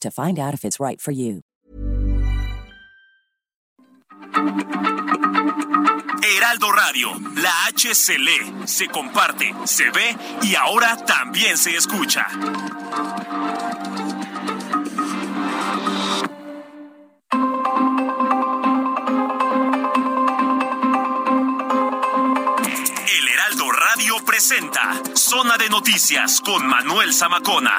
to find out if it's right for you. Heraldo Radio, la H se lee, se comparte, se ve y ahora también se escucha. El Heraldo Radio presenta Zona de Noticias con Manuel Zamacona.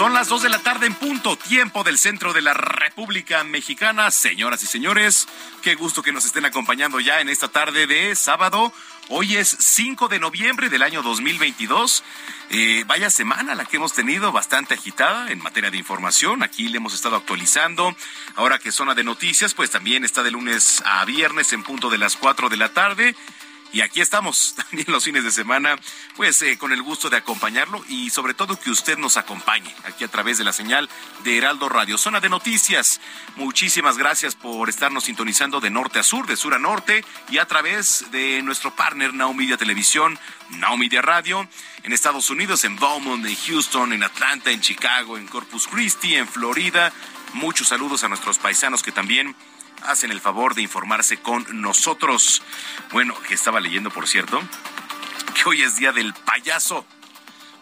Son las 2 de la tarde en punto, tiempo del centro de la República Mexicana. Señoras y señores, qué gusto que nos estén acompañando ya en esta tarde de sábado. Hoy es 5 de noviembre del año 2022. Eh, vaya semana la que hemos tenido, bastante agitada en materia de información. Aquí le hemos estado actualizando. Ahora que zona de noticias, pues también está de lunes a viernes en punto de las 4 de la tarde. Y aquí estamos también los fines de semana, pues eh, con el gusto de acompañarlo y sobre todo que usted nos acompañe aquí a través de la señal de Heraldo Radio. Zona de noticias, muchísimas gracias por estarnos sintonizando de norte a sur, de sur a norte y a través de nuestro partner Now Media Televisión, Now Media Radio, en Estados Unidos, en Beaumont, en Houston, en Atlanta, en Chicago, en Corpus Christi, en Florida. Muchos saludos a nuestros paisanos que también hacen el favor de informarse con nosotros. Bueno, que estaba leyendo, por cierto, que hoy es día del payaso.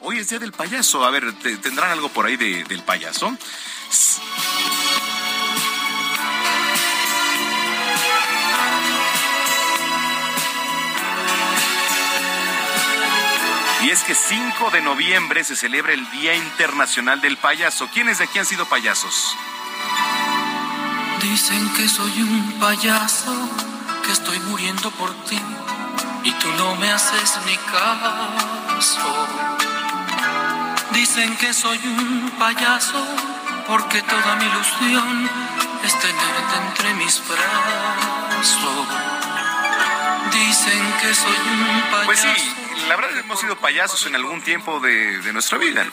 Hoy es día del payaso. A ver, ¿tendrán algo por ahí de, del payaso? Y es que 5 de noviembre se celebra el Día Internacional del Payaso. ¿Quiénes de aquí han sido payasos? Dicen que soy un payaso, que estoy muriendo por ti y tú no me haces ni caso. Dicen que soy un payaso porque toda mi ilusión es tenerte entre mis brazos. Dicen que soy un payaso. Pues sí la verdad hemos sido payasos en algún tiempo de, nuestra vida.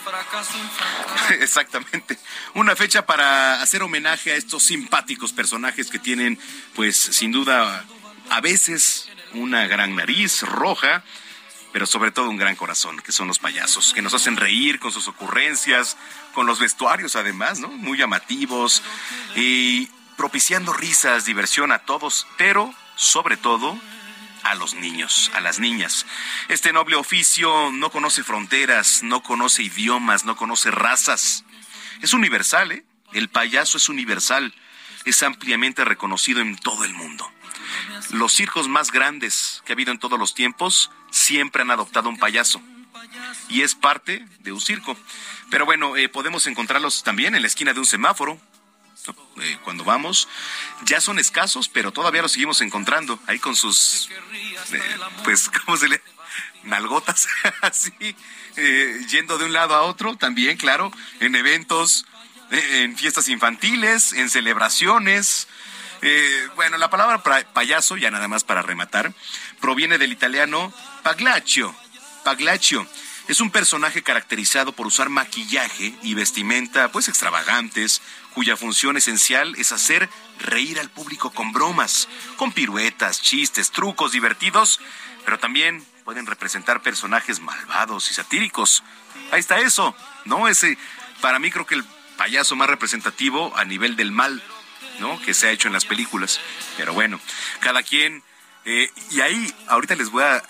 Exactamente. Una fecha para hacer homenaje a estos simpáticos personajes que tienen, pues sin duda, a veces una gran nariz roja, pero sobre todo un gran corazón, que son los payasos, que nos hacen reír con sus ocurrencias, con los vestuarios además, ¿no? Muy llamativos y propiciando risas, diversión a todos, pero sobre todo a los niños, a las niñas. Este noble oficio no conoce fronteras, no conoce idiomas, no conoce razas. Es universal, ¿eh? El payaso es universal, es ampliamente reconocido en todo el mundo. Los circos más grandes que ha habido en todos los tiempos siempre han adoptado un payaso y es parte de un circo. Pero bueno, eh, podemos encontrarlos también en la esquina de un semáforo, eh, cuando vamos, ya son escasos, pero todavía los seguimos encontrando ahí con sus, eh, pues, ¿cómo se le? Nalgotas, así, eh, yendo de un lado a otro, también, claro, en eventos, en fiestas infantiles, en celebraciones. bueno, la palabra payaso, ya nada más para rematar, proviene del italiano paglaccio, paglaccio. Es un personaje caracterizado por usar maquillaje y vestimenta pues extravagantes, cuya función esencial es hacer reír al público con bromas, con piruetas, chistes, trucos divertidos, pero también pueden representar personajes malvados y satíricos. Ahí está eso, ¿no? Ese, para mí creo que el payaso más representativo a nivel del mal, ¿no? Que se ha hecho en las películas. Pero bueno, cada quien... Eh, y ahí, ahorita les voy a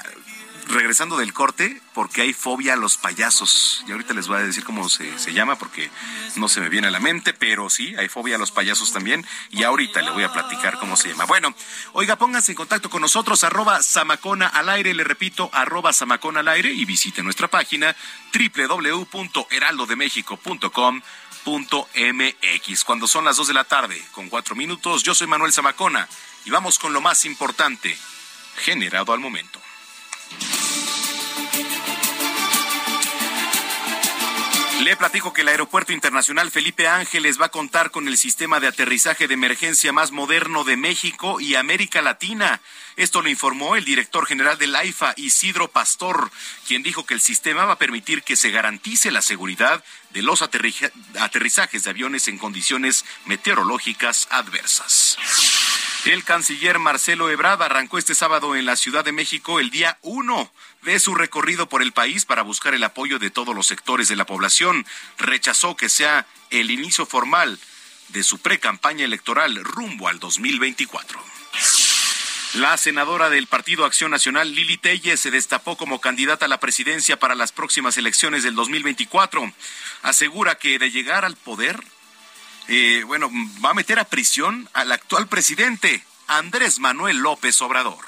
regresando del corte, porque hay fobia a los payasos. Y ahorita les voy a decir cómo se, se, llama, porque no se me viene a la mente, pero sí, hay fobia a los payasos también. Y ahorita le voy a platicar cómo se llama. Bueno, oiga, pónganse en contacto con nosotros, arroba Samacona al aire, le repito, arroba Samacona al aire, y visite nuestra página www.heraldodemexico.com.mx. Cuando son las dos de la tarde, con cuatro minutos, yo soy Manuel Zamacona, y vamos con lo más importante, generado al momento. Le platico que el Aeropuerto Internacional Felipe Ángeles va a contar con el sistema de aterrizaje de emergencia más moderno de México y América Latina. Esto lo informó el director general del AIFA, Isidro Pastor, quien dijo que el sistema va a permitir que se garantice la seguridad de los aterrizajes de aviones en condiciones meteorológicas adversas. El canciller Marcelo Ebrard arrancó este sábado en la Ciudad de México el día uno de su recorrido por el país para buscar el apoyo de todos los sectores de la población. Rechazó que sea el inicio formal de su pre-campaña electoral rumbo al 2024. La senadora del Partido Acción Nacional, Lili Telle, se destapó como candidata a la presidencia para las próximas elecciones del 2024. Asegura que de llegar al poder, eh, bueno, va a meter a prisión al actual presidente, Andrés Manuel López Obrador.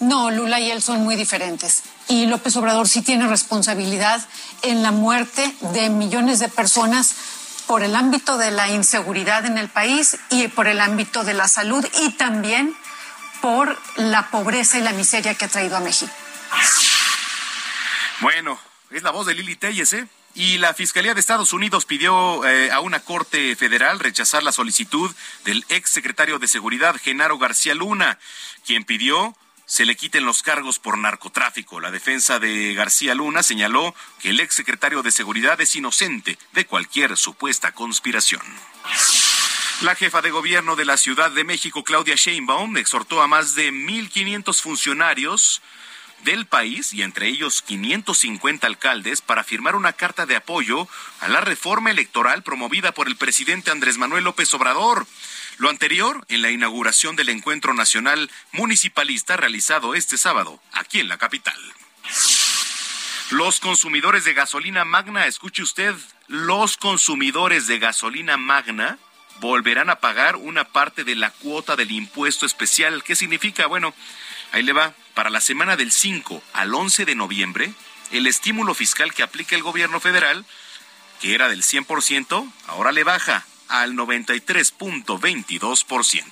No, Lula y él son muy diferentes. Y López Obrador sí tiene responsabilidad en la muerte de millones de personas por el ámbito de la inseguridad en el país y por el ámbito de la salud y también por la pobreza y la miseria que ha traído a México. Bueno, es la voz de Lili Telles, ¿eh? Y la Fiscalía de Estados Unidos pidió eh, a una corte federal rechazar la solicitud del ex secretario de Seguridad, Genaro García Luna, quien pidió se le quiten los cargos por narcotráfico. La defensa de García Luna señaló que el ex secretario de Seguridad es inocente de cualquier supuesta conspiración. La jefa de gobierno de la Ciudad de México, Claudia Sheinbaum, exhortó a más de 1.500 funcionarios del país y entre ellos 550 alcaldes para firmar una carta de apoyo a la reforma electoral promovida por el presidente Andrés Manuel López Obrador. Lo anterior en la inauguración del encuentro nacional municipalista realizado este sábado aquí en la capital. Los consumidores de gasolina magna, escuche usted, los consumidores de gasolina magna volverán a pagar una parte de la cuota del impuesto especial. ¿Qué significa? Bueno, ahí le va. Para la semana del 5 al 11 de noviembre, el estímulo fiscal que aplica el gobierno federal, que era del 100%, ahora le baja al 93.22%.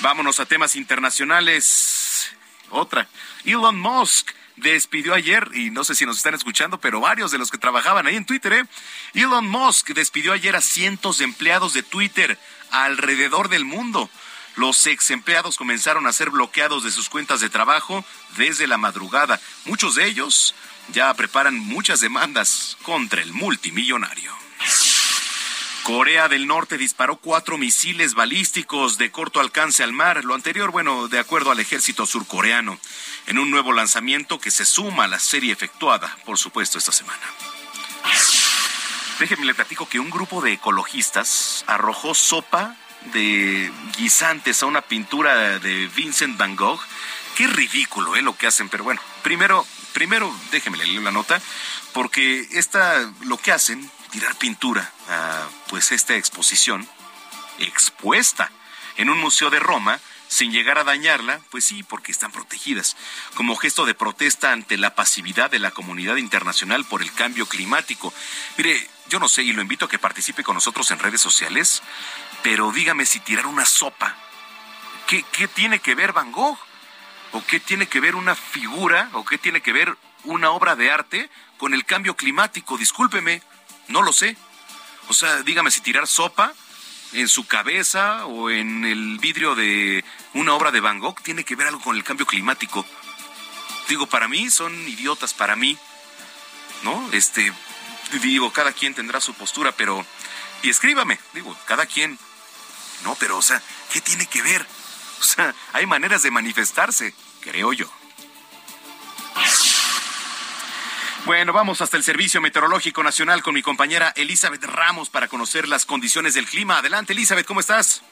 Vámonos a temas internacionales. Otra. Elon Musk despidió ayer, y no sé si nos están escuchando, pero varios de los que trabajaban ahí en Twitter, ¿eh? Elon Musk despidió ayer a cientos de empleados de Twitter alrededor del mundo. Los ex empleados comenzaron a ser bloqueados de sus cuentas de trabajo desde la madrugada. Muchos de ellos ya preparan muchas demandas contra el multimillonario. Corea del Norte disparó cuatro misiles balísticos de corto alcance al mar, lo anterior, bueno, de acuerdo al ejército surcoreano, en un nuevo lanzamiento que se suma a la serie efectuada, por supuesto, esta semana. Déjenme le platico que un grupo de ecologistas arrojó sopa de guisantes a una pintura de Vincent Van Gogh. Qué ridículo, ¿eh? Lo que hacen, pero bueno, primero, primero déjenme leer la nota, porque esta, lo que hacen, tirar pintura a pues esta exposición expuesta en un museo de Roma sin llegar a dañarla, pues sí, porque están protegidas, como gesto de protesta ante la pasividad de la comunidad internacional por el cambio climático. Mire, yo no sé y lo invito a que participe con nosotros en redes sociales, pero dígame si tirar una sopa, ¿qué, qué tiene que ver Van Gogh? ¿O qué tiene que ver una figura? ¿O qué tiene que ver una obra de arte con el cambio climático? Discúlpeme, no lo sé. O sea, dígame si tirar sopa en su cabeza o en el vidrio de una obra de Van Gogh tiene que ver algo con el cambio climático. Digo, para mí son idiotas, para mí, ¿no? Este, digo, cada quien tendrá su postura, pero, y escríbame, digo, cada quien, no, pero, o sea, ¿qué tiene que ver? O sea, hay maneras de manifestarse, creo yo. Bueno, vamos hasta el Servicio Meteorológico Nacional con mi compañera Elizabeth Ramos para conocer las condiciones del clima. Adelante, Elizabeth, ¿cómo estás?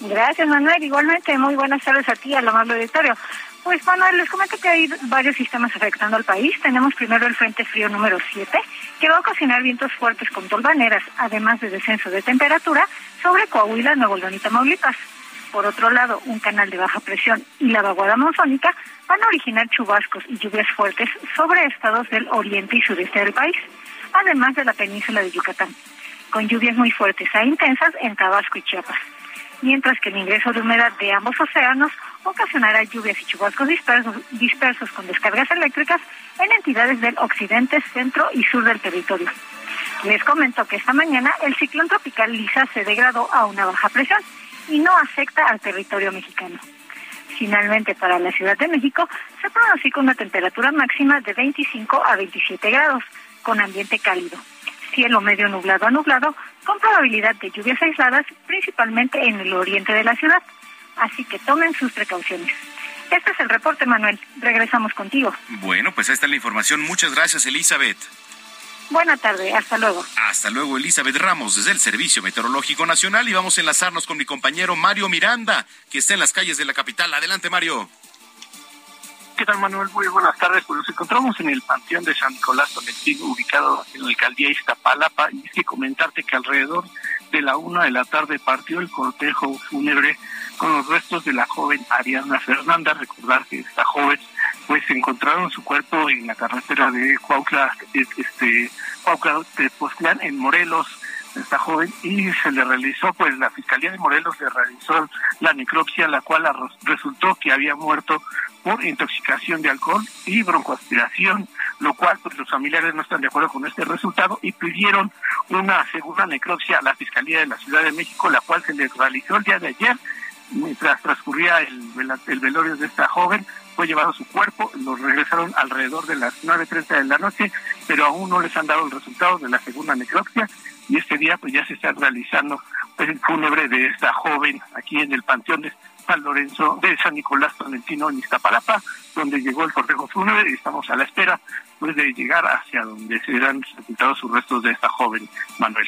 Gracias, Manuel. Igualmente, muy buenas tardes a ti, a lo más auditorio. Pues, Manuel, les comento que hay varios sistemas afectando al país. Tenemos primero el Frente Frío número 7, que va a ocasionar vientos fuertes con tolvaneras, además de descenso de temperatura sobre Coahuila, Nuevo León y Tamaulipas. Por otro lado, un canal de baja presión y la vaguada monzónica van a originar chubascos y lluvias fuertes sobre estados del oriente y sureste del país, además de la península de Yucatán, con lluvias muy fuertes e intensas en Tabasco y Chiapas, mientras que el ingreso de humedad de ambos océanos ocasionará lluvias y chubascos dispersos, dispersos con descargas eléctricas en entidades del occidente, centro y sur del territorio. Les comento que esta mañana el ciclón tropical Lisa se degradó a una baja presión y no afecta al territorio mexicano. Finalmente, para la Ciudad de México se pronostica una temperatura máxima de 25 a 27 grados, con ambiente cálido. Cielo medio nublado a nublado, con probabilidad de lluvias aisladas, principalmente en el oriente de la ciudad. Así que tomen sus precauciones. Este es el reporte, Manuel. Regresamos contigo. Bueno, pues ahí está la información. Muchas gracias, Elizabeth. Buena tarde, hasta luego. Hasta luego, Elizabeth Ramos, desde el Servicio Meteorológico Nacional. Y vamos a enlazarnos con mi compañero Mario Miranda, que está en las calles de la capital. Adelante, Mario. ¿Qué tal, Manuel? Muy buenas tardes. Pues nos encontramos en el Panteón de San Nicolás Tolentino, ubicado en la alcaldía Iztapalapa. Y es que comentarte que alrededor de la una de la tarde partió el cortejo fúnebre con los restos de la joven Ariana Fernanda. Recordar que esta joven pues encontraron su cuerpo en la carretera de Cuautla, este, Cuautla de Postlán, en Morelos, esta joven, y se le realizó, pues la Fiscalía de Morelos le realizó la necropsia, la cual resultó que había muerto por intoxicación de alcohol y broncoaspiración, lo cual pues los familiares no están de acuerdo con este resultado y pidieron una segunda necropsia a la Fiscalía de la Ciudad de México, la cual se les realizó el día de ayer, mientras transcurría el, el velorio de esta joven, fue llevado su cuerpo, lo regresaron alrededor de las 9.30 de la noche, pero aún no les han dado el resultado de la segunda necropsia y este día pues ya se está realizando el fúnebre de esta joven aquí en el Panteón de San Lorenzo, de San Nicolás Tolentino en Iztapalapa, donde llegó el cortejo fúnebre y estamos a la espera pues de llegar hacia donde se serán sepultados sus restos de esta joven, Manuel.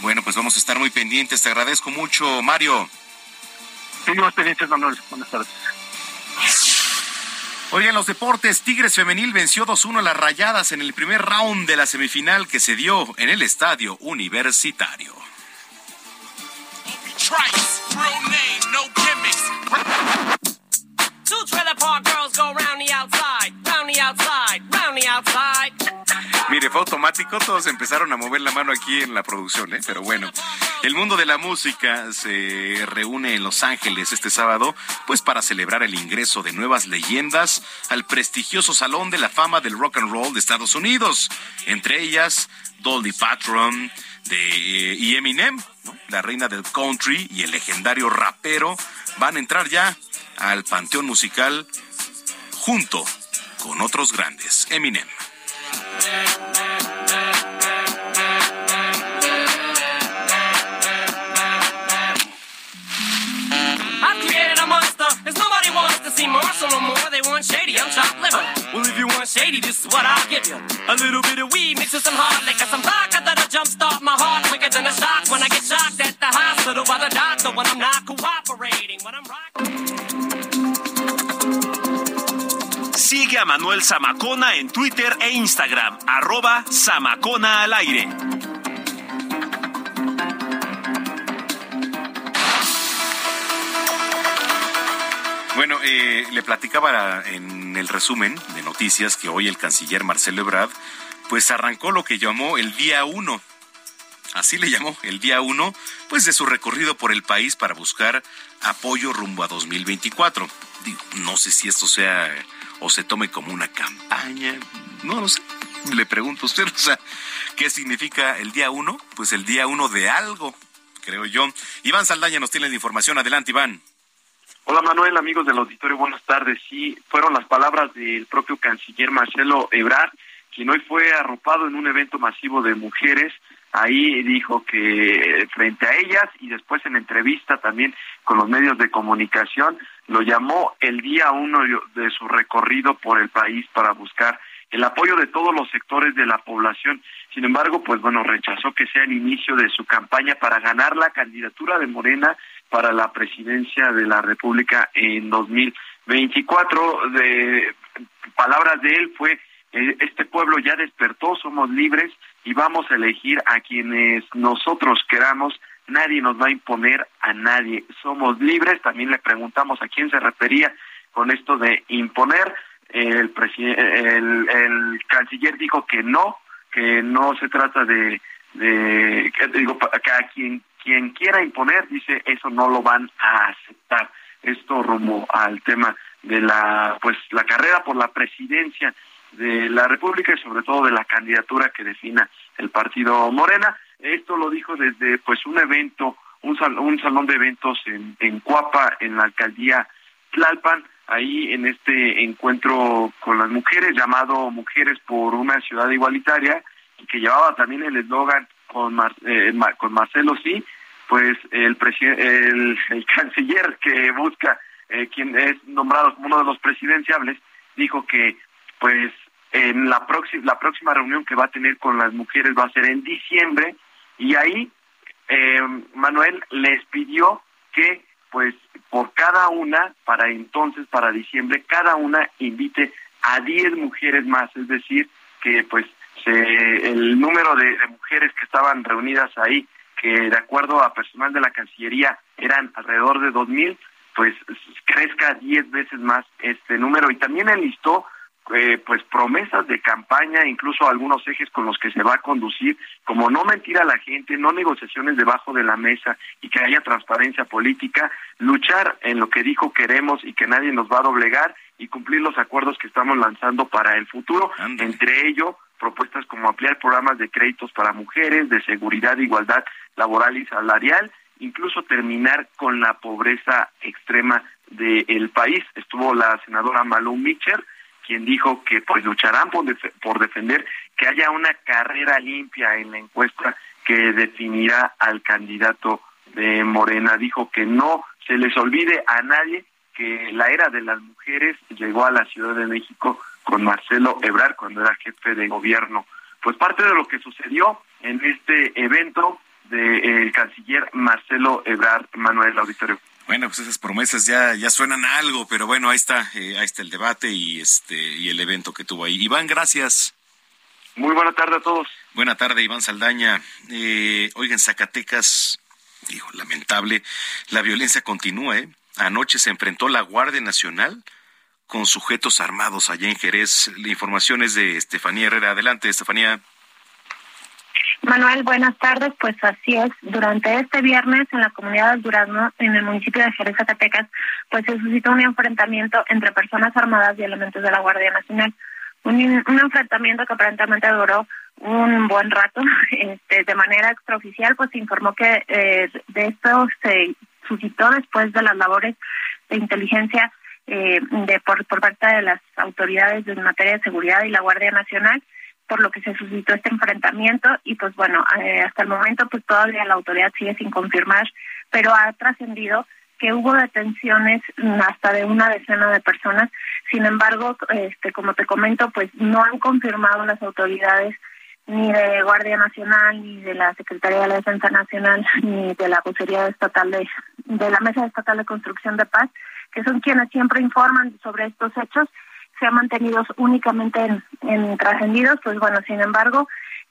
Bueno, pues vamos a estar muy pendientes. Te agradezco mucho, Mario. Seguimos pendientes, Manuel. Buenas tardes. Oigan, los deportes, Tigres Femenil venció 2-1 a las Rayadas en el primer round de la semifinal que se dio en el estadio universitario. Mire, fue automático, todos empezaron a mover la mano aquí en la producción, ¿eh? pero bueno. El mundo de la música se reúne en Los Ángeles este sábado, pues para celebrar el ingreso de nuevas leyendas al prestigioso Salón de la Fama del Rock and Roll de Estados Unidos, entre ellas Dolly Patron de, y Eminem, la reina del country y el legendario rapero, van a entrar ya al panteón musical junto con otros grandes, Eminem. See Marshall no more. They want shady, I'm chopped liver. Well, if you want shady, this is what I'll give you. A little bit of weed mixed with some hard liquor, some vodka that'll jumpstart my heart quicker than a shock when I get shocked at the hospital by the doctor when I'm not cooperating, when I'm rocking. Sigue a Manuel Zamacona en Twitter e Instagram, arroba Zamacona al aire. Bueno, eh, le platicaba en el resumen de noticias que hoy el canciller Marcelo Ebrard pues arrancó lo que llamó el día uno, así le llamó, el día uno, pues de su recorrido por el país para buscar apoyo rumbo a 2024. no sé si esto sea o se tome como una campaña, no lo sé. Le pregunto a usted, o sea, ¿qué significa el día uno? Pues el día uno de algo, creo yo. Iván Saldaña nos tiene la información. Adelante, Iván. Hola Manuel, amigos del auditorio, buenas tardes. Sí, fueron las palabras del propio canciller Marcelo Ebrard, quien hoy fue arropado en un evento masivo de mujeres. Ahí dijo que frente a ellas y después en entrevista también con los medios de comunicación, lo llamó el día uno de su recorrido por el país para buscar el apoyo de todos los sectores de la población. Sin embargo, pues bueno, rechazó que sea el inicio de su campaña para ganar la candidatura de Morena para la presidencia de la República en 2024. De palabras de él fue eh, este pueblo ya despertó, somos libres y vamos a elegir a quienes nosotros queramos. Nadie nos va a imponer a nadie. Somos libres. También le preguntamos a quién se refería con esto de imponer el, el, el canciller dijo que no, que no se trata de, de que, digo, que a quien, quien quiera imponer, dice, eso no lo van a aceptar. Esto rumbo al tema de la, pues, la carrera por la presidencia de la República y sobre todo de la candidatura que defina el partido Morena. Esto lo dijo desde, pues, un evento, un, un salón de eventos en, en Cuapa, en la alcaldía Tlalpan, ahí en este encuentro con las mujeres llamado Mujeres por una ciudad igualitaria que llevaba también el eslogan con, eh, con Marcelo sí, pues el, el, el canciller que busca eh, quien es nombrado como uno de los presidenciables dijo que pues en la la próxima reunión que va a tener con las mujeres va a ser en diciembre y ahí eh, Manuel les pidió que pues por cada una, para entonces, para diciembre, cada una invite a 10 mujeres más, es decir, que pues se, el número de, mujeres que estaban reunidas ahí, que de acuerdo a personal de la Cancillería eran alrededor de 2.000, pues crezca 10 veces más este número. Y también enlistó eh, pues promesas de campaña, incluso algunos ejes con los que se va a conducir, como no mentir a la gente, no negociaciones debajo de la mesa y que haya transparencia política, luchar en lo que dijo queremos y que nadie nos va a doblegar y cumplir los acuerdos que estamos lanzando para el futuro, entre ello propuestas como ampliar programas de créditos para mujeres, de seguridad, igualdad laboral y salarial, incluso terminar con la pobreza extrema del país. Estuvo la senadora Malou Mitchell, quien dijo que pues lucharán por, por defender que haya una carrera limpia en la encuesta que definirá al candidato de Morena. Dijo que no se les olvide a nadie que la era de las mujeres llegó a la Ciudad de México con Marcelo Ebrard cuando era jefe de gobierno. Pues parte de lo que sucedió en este evento del canciller Marcelo Ebrard Manuel Auditorio. Bueno, pues esas promesas ya, ya suenan a algo, pero bueno, ahí está, eh, ahí está el debate y este y el evento que tuvo ahí. Iván, gracias. Muy buena tarde a todos. Buena tarde, Iván Saldaña. Eh, oigan, Zacatecas, digo, lamentable, la violencia continúa, ¿eh? Anoche se enfrentó la Guardia Nacional con sujetos armados allá en Jerez. La información es de Estefanía Herrera. Adelante, Estefanía. Manuel, buenas tardes. Pues así es. Durante este viernes en la comunidad de Durazno, en el municipio de Jerez, Zacatecas, pues se suscitó un enfrentamiento entre personas armadas y elementos de la Guardia Nacional. Un, enfrentamiento que aparentemente duró un buen rato. Este, de manera extraoficial, pues se informó que eh, de esto se suscitó después de las labores de inteligencia eh, de por, por parte de las autoridades en materia de seguridad y la Guardia Nacional por lo que se suscitó este enfrentamiento y pues bueno, eh, hasta el momento pues todavía la autoridad sigue sin confirmar, pero ha trascendido que hubo detenciones hasta de una decena de personas. Sin embargo, este como te comento, pues no han confirmado las autoridades ni de Guardia Nacional, ni de la Secretaría de la Defensa Nacional, ni de la Vocería Estatal de, de la Mesa Estatal de Construcción de Paz, que son quienes siempre informan sobre estos hechos se han mantenido únicamente en, en trascendidos, pues bueno, sin embargo,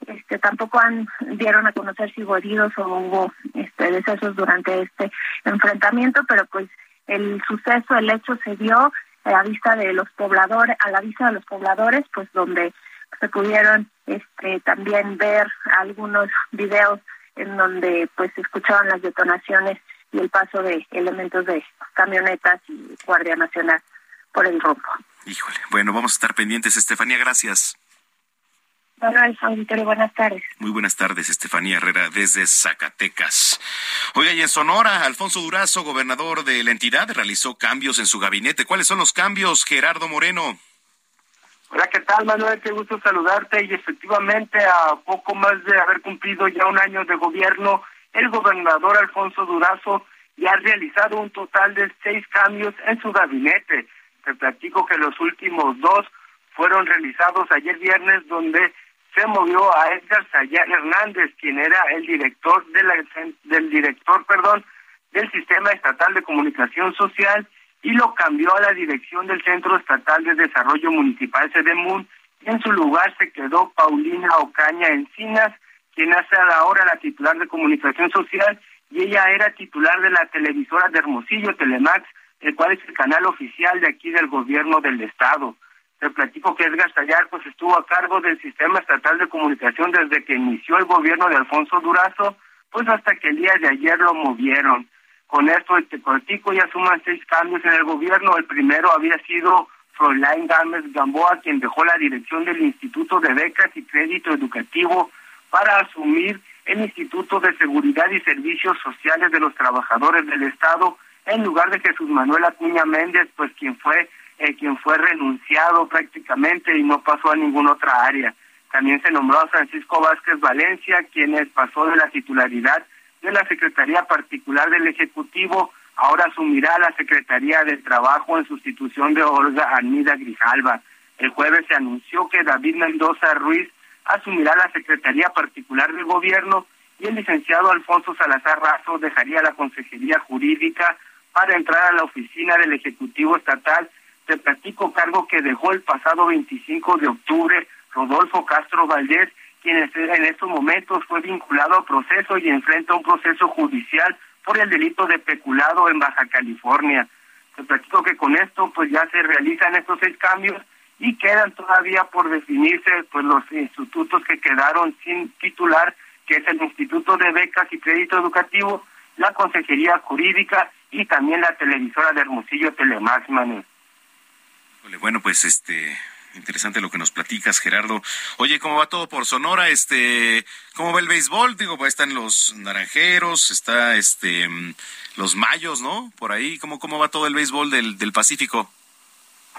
este tampoco han dieron a conocer si hubo heridos o hubo este decesos durante este enfrentamiento, pero pues el suceso, el hecho se dio a vista de los pobladores, a la vista de los pobladores, pues donde se pudieron este también ver algunos videos en donde pues escuchaban las detonaciones y el paso de elementos de camionetas y Guardia Nacional por el rumbo. Híjole, bueno, vamos a estar pendientes. Estefanía, gracias. Hola, auditorio, buenas tardes. Muy buenas tardes, Estefanía Herrera, desde Zacatecas. Oiga, y en Sonora, Alfonso Durazo, gobernador de la entidad, realizó cambios en su gabinete. ¿Cuáles son los cambios, Gerardo Moreno? Hola, ¿qué tal, Manuel? Qué gusto saludarte. Y efectivamente, a poco más de haber cumplido ya un año de gobierno, el gobernador Alfonso Durazo ya ha realizado un total de seis cambios en su gabinete te platico que los últimos dos fueron realizados ayer viernes donde se movió a Edgar Sayán Hernández, quien era el director de la, del director, perdón, del Sistema Estatal de Comunicación Social y lo cambió a la dirección del Centro Estatal de Desarrollo Municipal CEDEMUN y en su lugar se quedó Paulina Ocaña Encinas, quien hace ahora la titular de Comunicación Social y ella era titular de la televisora de Hermosillo, Telemax, el cual es el canal oficial de aquí del gobierno del estado. Te platico que Edgar Sayar pues estuvo a cargo del sistema estatal de comunicación desde que inició el gobierno de Alfonso Durazo, pues hasta que el día de ayer lo movieron. Con esto te platico ya suman seis cambios en el gobierno. El primero había sido Froilán Gámez Gamboa, quien dejó la dirección del Instituto de Becas y Crédito Educativo para asumir el Instituto de Seguridad y Servicios Sociales de los Trabajadores del Estado en lugar de Jesús Manuel Acuña Méndez, pues quien fue eh, quien fue renunciado prácticamente y no pasó a ninguna otra área. También se nombró a Francisco Vázquez Valencia, quien pasó de la titularidad de la Secretaría Particular del Ejecutivo, ahora asumirá la Secretaría del Trabajo en sustitución de Olga Armida Grijalva. El jueves se anunció que David Mendoza Ruiz asumirá la Secretaría Particular del Gobierno y el licenciado Alfonso Salazar Razo dejaría la Consejería Jurídica para entrar a la oficina del Ejecutivo Estatal te platico cargo que dejó el pasado 25 de octubre Rodolfo Castro Valdés, quien en estos momentos fue vinculado a proceso y enfrenta un proceso judicial por el delito de peculado en Baja California. Te platico que con esto pues ya se realizan estos seis cambios y quedan todavía por definirse pues los institutos que quedaron sin titular, que es el Instituto de Becas y Crédito Educativo, la Consejería Jurídica y también la televisora de Hermosillo Telemax, Manuel. Bueno, pues este interesante lo que nos platicas, Gerardo. Oye, ¿cómo va todo por Sonora? Este, ¿cómo va el béisbol? Digo, pues, están los naranjeros, está este los mayos, ¿no? Por ahí, ¿cómo cómo va todo el béisbol del, del Pacífico?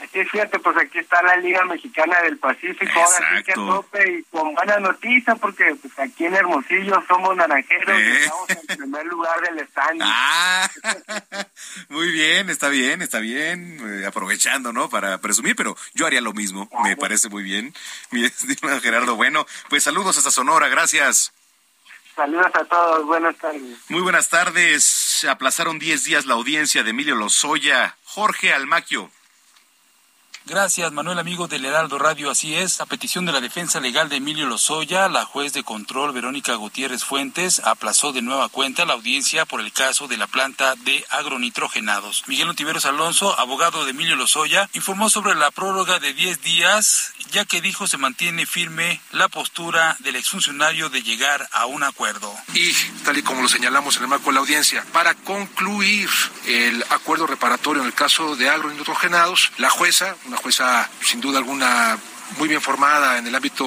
Aquí fíjate, pues aquí está la Liga Mexicana del Pacífico, ahora sí que tope y con buena noticia, porque pues aquí en Hermosillo somos naranjeros y estamos en primer lugar del stand. Ah, muy bien, está bien, está bien, eh, aprovechando, ¿no? Para presumir, pero yo haría lo mismo, me parece muy bien. Mi estimado Gerardo, bueno, pues saludos hasta Sonora, gracias. Saludos a todos, buenas tardes. Muy buenas tardes. Aplazaron 10 días la audiencia de Emilio Lozoya. Jorge Almaquio. Gracias, Manuel, amigo del Heraldo Radio. Así es, a petición de la defensa legal de Emilio Lozoya, la juez de control Verónica Gutiérrez Fuentes aplazó de nueva cuenta la audiencia por el caso de la planta de agronitrogenados. Miguel Ontiveros Alonso, abogado de Emilio Lozoya, informó sobre la prórroga de 10 días, ya que dijo se mantiene firme la postura del exfuncionario de llegar a un acuerdo. Y, tal y como lo señalamos en el marco de la audiencia, para concluir el acuerdo reparatorio en el caso de agronitrogenados, la jueza, una jueza sin duda alguna muy bien formada en el ámbito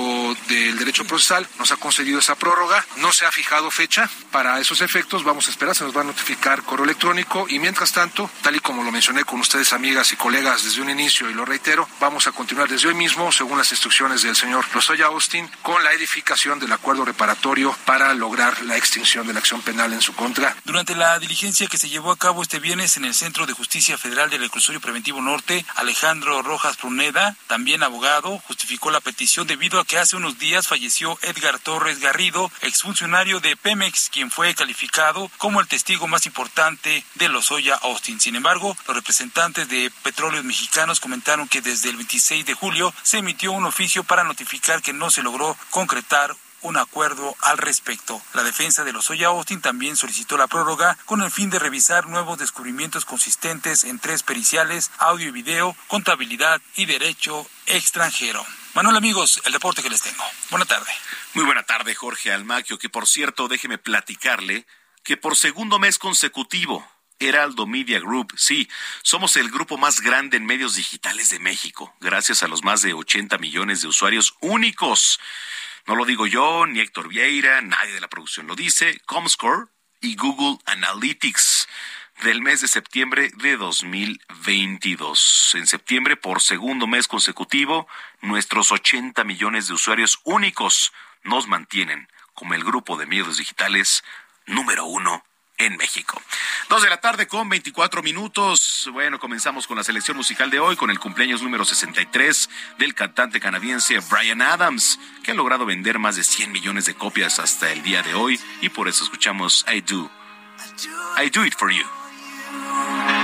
del derecho procesal, nos ha concedido esa prórroga, no se ha fijado fecha para esos efectos, vamos a esperar, se nos va a notificar correo electrónico y mientras tanto, tal y como lo mencioné con ustedes amigas y colegas desde un inicio y lo reitero, vamos a continuar desde hoy mismo, según las instrucciones del señor Lozoya Austin, con la edificación del acuerdo reparatorio para lograr la extinción de la acción penal en su contra. Durante la diligencia que se llevó a cabo este viernes en el Centro de Justicia Federal del Reclusorio Preventivo Norte, Alejandro Rojas Pruneda, también abogado, justificó la petición debido a que hace unos días falleció Edgar Torres Garrido, exfuncionario de Pemex, quien fue calificado como el testigo más importante de Lozoya Austin. Sin embargo, los representantes de Petróleos Mexicanos comentaron que desde el 26 de julio se emitió un oficio para notificar que no se logró concretar un acuerdo al respecto. La defensa de Lozoya Austin también solicitó la prórroga con el fin de revisar nuevos descubrimientos consistentes en tres periciales, audio y video, contabilidad y derecho extranjero. Manuel, amigos, el deporte que les tengo. Buena tarde. Muy buena tarde, Jorge Almaquio, que por cierto, déjeme platicarle que por segundo mes consecutivo, Heraldo Media Group, sí, somos el grupo más grande en medios digitales de México, gracias a los más de 80 millones de usuarios únicos. No lo digo yo, ni Héctor Vieira, nadie de la producción lo dice, Comscore y Google Analytics del mes de septiembre de 2022. En septiembre, por segundo mes consecutivo, nuestros 80 millones de usuarios únicos nos mantienen como el grupo de medios digitales número uno en México. Dos de la tarde con 24 minutos. Bueno, comenzamos con la selección musical de hoy, con el cumpleaños número 63 del cantante canadiense Brian Adams, que ha logrado vender más de 100 millones de copias hasta el día de hoy y por eso escuchamos I Do. I Do It For You.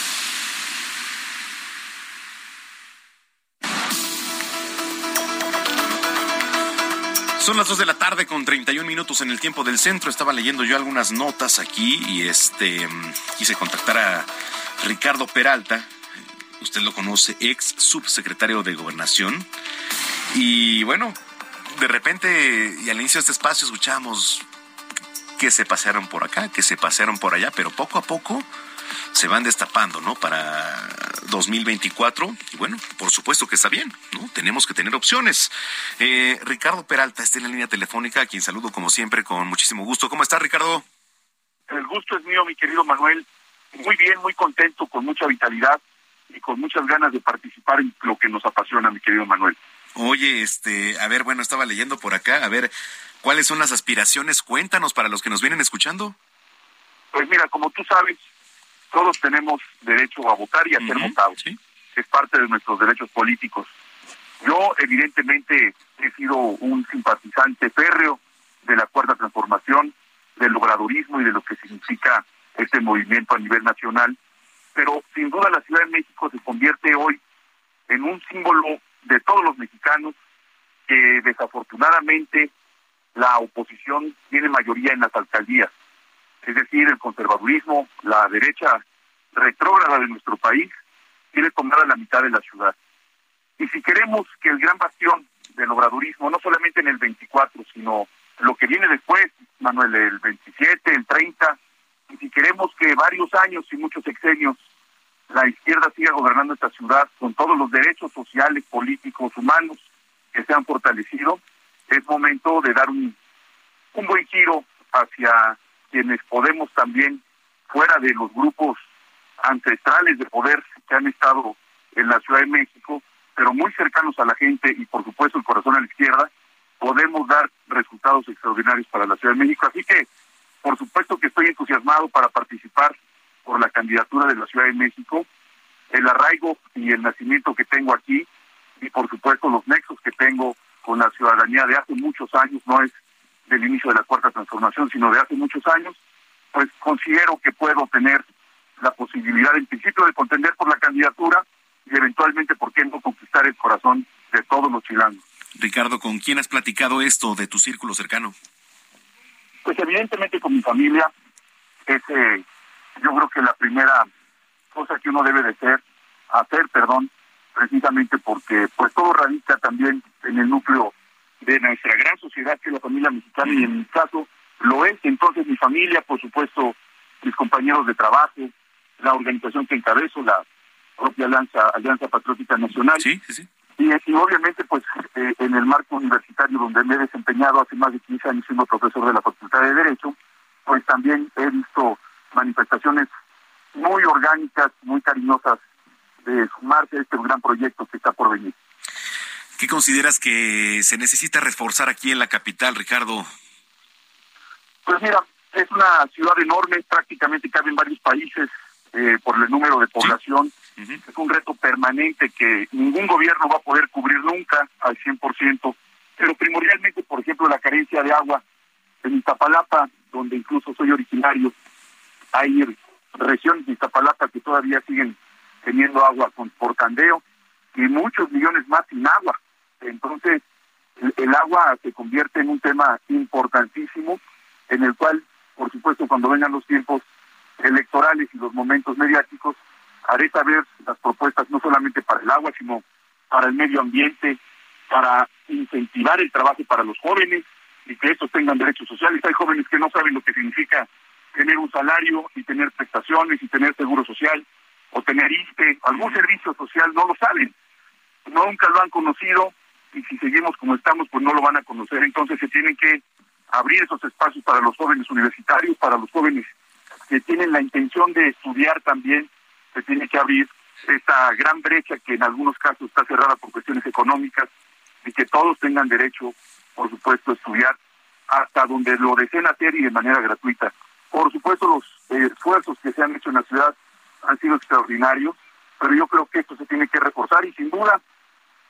Son las 2 de la tarde con 31 minutos en el tiempo del centro. Estaba leyendo yo algunas notas aquí y este quise contactar a Ricardo Peralta. Usted lo conoce, ex subsecretario de Gobernación. Y bueno, de repente y al inicio de este espacio escuchamos que se pasearon por acá, que se pasearon por allá, pero poco a poco se van destapando, ¿no? Para 2024. Y bueno, por supuesto que está bien, ¿no? Tenemos que tener opciones. Eh, Ricardo Peralta está en la línea telefónica, a quien saludo como siempre con muchísimo gusto. ¿Cómo está, Ricardo? El gusto es mío, mi querido Manuel. Muy bien, muy contento, con mucha vitalidad y con muchas ganas de participar en lo que nos apasiona, mi querido Manuel. Oye, este, a ver, bueno, estaba leyendo por acá, a ver, ¿cuáles son las aspiraciones? Cuéntanos para los que nos vienen escuchando. Pues mira, como tú sabes, todos tenemos derecho a votar y a ser votados. Es parte de nuestros derechos políticos. Yo, evidentemente, he sido un simpatizante férreo de la cuarta transformación, del logradorismo y de lo que significa este movimiento a nivel nacional, pero sin duda la Ciudad de México se convierte hoy en un símbolo de todos los mexicanos que desafortunadamente la oposición tiene mayoría en las alcaldías es decir, el conservadurismo, la derecha retrógrada de nuestro país, quiere tomar la mitad de la ciudad. Y si queremos que el gran bastión del obradurismo, no solamente en el 24, sino lo que viene después, Manuel, el 27, el 30, y si queremos que varios años y muchos sexenios la izquierda siga gobernando esta ciudad con todos los derechos sociales, políticos, humanos que se han fortalecido, es momento de dar un, un buen giro hacia quienes podemos también, fuera de los grupos ancestrales de poder que han estado en la Ciudad de México, pero muy cercanos a la gente y por supuesto el corazón a la izquierda, podemos dar resultados extraordinarios para la Ciudad de México. Así que, por supuesto que estoy entusiasmado para participar por la candidatura de la Ciudad de México, el arraigo y el nacimiento que tengo aquí y por supuesto los nexos que tengo con la ciudadanía de hace muchos años, no es del inicio de la cuarta transformación, sino de hace muchos años, pues considero que puedo tener la posibilidad en principio de contender por la candidatura y eventualmente, ¿por qué no conquistar el corazón de todos los chilanos? Ricardo, ¿con quién has platicado esto de tu círculo cercano? Pues evidentemente con mi familia. Es, eh, yo creo que la primera cosa que uno debe de ser, hacer, perdón, precisamente porque pues todo radica también en el núcleo de nuestra gran sociedad que es la familia mexicana y en mi caso lo es. Entonces mi familia, por supuesto, mis compañeros de trabajo, la organización que encabezo, la propia Alianza, Alianza Patriótica Nacional. Sí, sí, sí. Y, obviamente, pues, eh, en el marco universitario donde me he desempeñado hace más de 15 años siendo profesor de la Facultad de Derecho, pues también he visto manifestaciones muy orgánicas, muy cariñosas de sumarse a este gran proyecto que está por venir. ¿Qué consideras que se necesita reforzar aquí en la capital, Ricardo? Pues mira, es una ciudad enorme, prácticamente cabe en varios países eh, por el número de población. Es un reto permanente que ningún gobierno va a poder cubrir nunca al 100%, pero primordialmente, por ejemplo, la carencia de agua. En Iztapalapa, donde incluso soy originario, hay regiones de Iztapalapa que todavía siguen teniendo agua con, por candeo y muchos millones más sin agua. Entonces, el agua se convierte en un tema importantísimo en el cual, por supuesto, cuando vengan los tiempos electorales y los momentos mediáticos, haré saber las propuestas no solamente para el agua, sino para el medio ambiente, para incentivar el trabajo para los jóvenes y que estos tengan derechos sociales. Hay jóvenes que no saben lo que significa tener un salario y tener prestaciones y tener seguro social o tener ISTE, algún servicio social, no lo saben. Nunca lo han conocido y si seguimos como estamos, pues no lo van a conocer. Entonces se tienen que abrir esos espacios para los jóvenes universitarios, para los jóvenes que tienen la intención de estudiar también, se tiene que abrir esta gran brecha que en algunos casos está cerrada por cuestiones económicas y que todos tengan derecho, por supuesto, a estudiar hasta donde lo deseen hacer y de manera gratuita. Por supuesto, los esfuerzos que se han hecho en la ciudad han sido extraordinarios, pero yo creo que esto se tiene que reforzar y sin duda,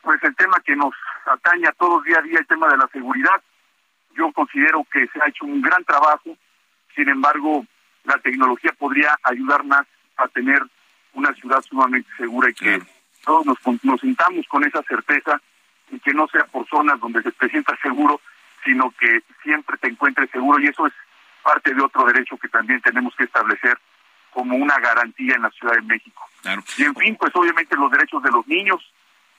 pues el tema que nos atañe a todos día a día, el tema de la seguridad, yo considero que se ha hecho un gran trabajo, sin embargo, la tecnología podría ayudar más a tener una ciudad sumamente segura y que todos nos, nos sintamos con esa certeza y que no sea por zonas donde se te sienta seguro, sino que siempre te encuentres seguro y eso es parte de otro derecho que también tenemos que establecer como una garantía en la Ciudad de México. Y en fin, pues obviamente los derechos de los niños,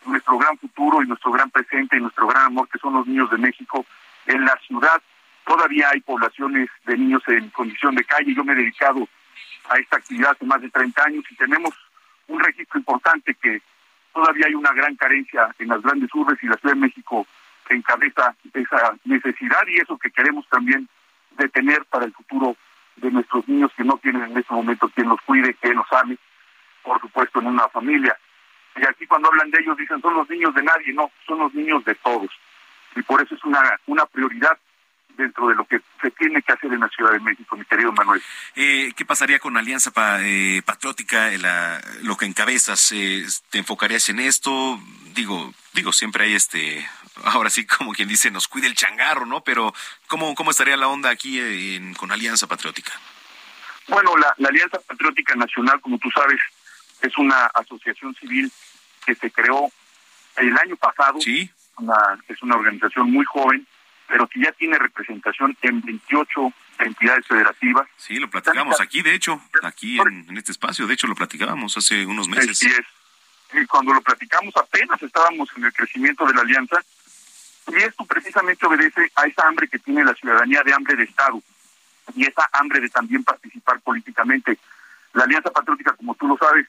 nuestro gran futuro y nuestro gran presente y nuestro gran amor que son los niños de México, en la ciudad todavía hay poblaciones de niños en condición de calle. Yo me he dedicado a esta actividad hace más de 30 años y tenemos un registro importante que todavía hay una gran carencia en las grandes urbes y la Ciudad de México encabeza esa necesidad y eso que queremos también detener para el futuro de nuestros niños que no tienen en este momento quien los cuide, quien los ame, por supuesto en una familia. Y aquí cuando hablan de ellos dicen son los niños de nadie, no, son los niños de todos y por eso es una, una prioridad dentro de lo que se tiene que hacer en la Ciudad de México, mi querido Manuel. Eh, ¿Qué pasaría con Alianza eh, Patriótica, lo que encabezas? Eh, ¿Te enfocarías en esto? Digo, digo, siempre hay este, ahora sí como quien dice, nos cuide el changarro, ¿no? Pero ¿cómo, cómo estaría la onda aquí con Alianza Patriótica? Bueno, la, la Alianza Patriótica Nacional, como tú sabes, es una asociación civil que se creó el año pasado. Sí una, es una organización muy joven, pero que ya tiene representación en 28 entidades federativas. Sí, lo platicamos aquí, de hecho, aquí en, este espacio, de hecho lo platicábamos hace unos meses. Sí, es. Y cuando lo platicamos apenas estábamos en el crecimiento de la alianza, y esto precisamente obedece a esa hambre que tiene la ciudadanía de hambre de Estado y esa hambre de también participar políticamente. La Alianza Patriótica, como tú lo sabes,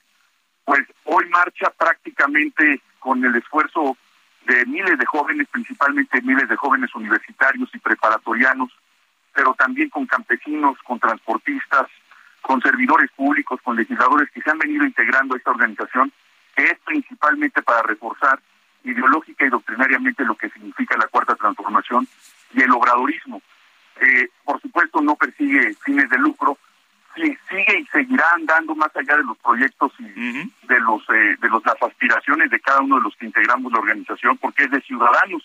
pues hoy marcha prácticamente con el esfuerzo de miles de jóvenes, principalmente miles de jóvenes universitarios y preparatorianos, pero también con campesinos, con transportistas, con servidores públicos, con legisladores que se han venido integrando a esta organización, que es principalmente para reforzar ideológica y doctrinariamente lo que significa la cuarta transformación y el obradorismo. Eh, por supuesto, no persigue fines de lucro, sí, sigue y seguirá andando más allá de los proyectos y de los eh, de los, las aspiraciones de cada uno de los que integramos la organización, porque es de ciudadanos.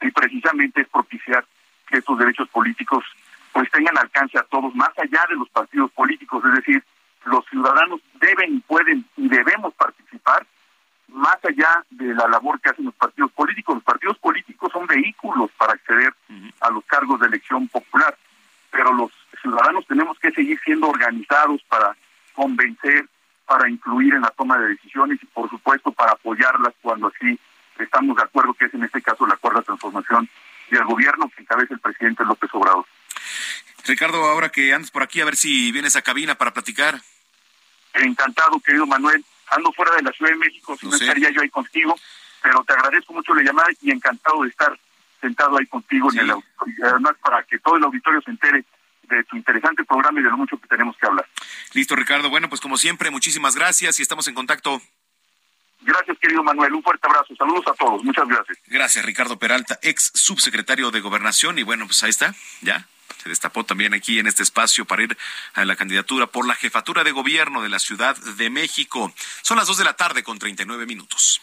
Y precisamente es propiciar que estos derechos políticos pues tengan alcance a todos, más allá de los partidos políticos, es decir, los ciudadanos deben y pueden y debemos participar más allá de la labor que hacen los partidos políticos. Los partidos políticos son vehículos para acceder a los cargos de elección popular, pero los ciudadanos tenemos que seguir siendo organizados para convencer, para incluir en la toma de decisiones y por supuesto para apoyarlas cuando así estamos de acuerdo, que es en este caso la cuarta transformación y el gobierno que encabeza el presidente López Obrador. Ricardo, ahora que andas por aquí, a ver si vienes a cabina para platicar. Encantado, querido Manuel. ando fuera de la Ciudad de México, si no, estaría yo ahí contigo, pero te agradezco mucho la llamada y encantado de estar sentado ahí contigo en el auditorio, además para que todo el auditorio se entere de tu interesante programa y de lo mucho que tenemos que hablar. Listo, Ricardo. Bueno, pues como siempre, muchísimas gracias y estamos en contacto. Gracias, querido Manuel. Un fuerte abrazo. Saludos a todos. Muchas gracias. Gracias, Ricardo Peralta, ex subsecretario de Gobernación. Y bueno, pues ahí está, ya. Se destapó también aquí en este espacio para ir a la candidatura por la jefatura de gobierno de la Ciudad de México. Son las dos de la tarde con 39 minutos.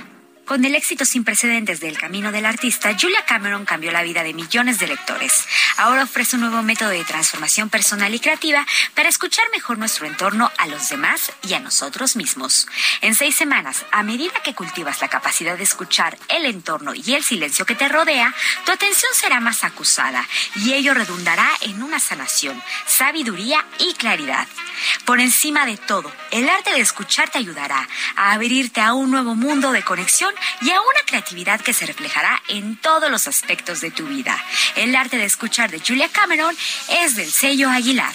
Con el éxito sin precedentes del camino del artista, Julia Cameron cambió la vida de millones de lectores. Ahora ofrece un nuevo método de transformación personal y creativa para escuchar mejor nuestro entorno a los demás y a nosotros mismos. En seis semanas, a medida que cultivas la capacidad de escuchar el entorno y el silencio que te rodea, tu atención será más acusada y ello redundará en una sanación, sabiduría y claridad. Por encima de todo, el arte de escuchar te ayudará a abrirte a un nuevo mundo de conexión y a una creatividad que se reflejará en todos los aspectos de tu vida. El arte de escuchar de Julia Cameron es del sello Aguilar.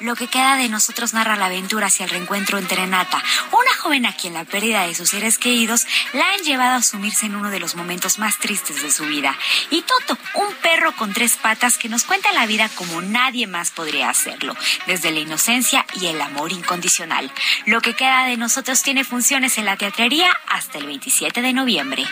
Lo que queda de nosotros narra la aventura hacia el reencuentro entre Renata, una joven a quien la pérdida de sus seres queridos la han llevado a sumirse en uno de los momentos más tristes de su vida, y Toto, un perro con tres patas que nos cuenta la vida como nadie más podría hacerlo, desde la inocencia y el amor incondicional. Lo que queda de nosotros tiene funciones en la teatrería hasta el 27 de noviembre.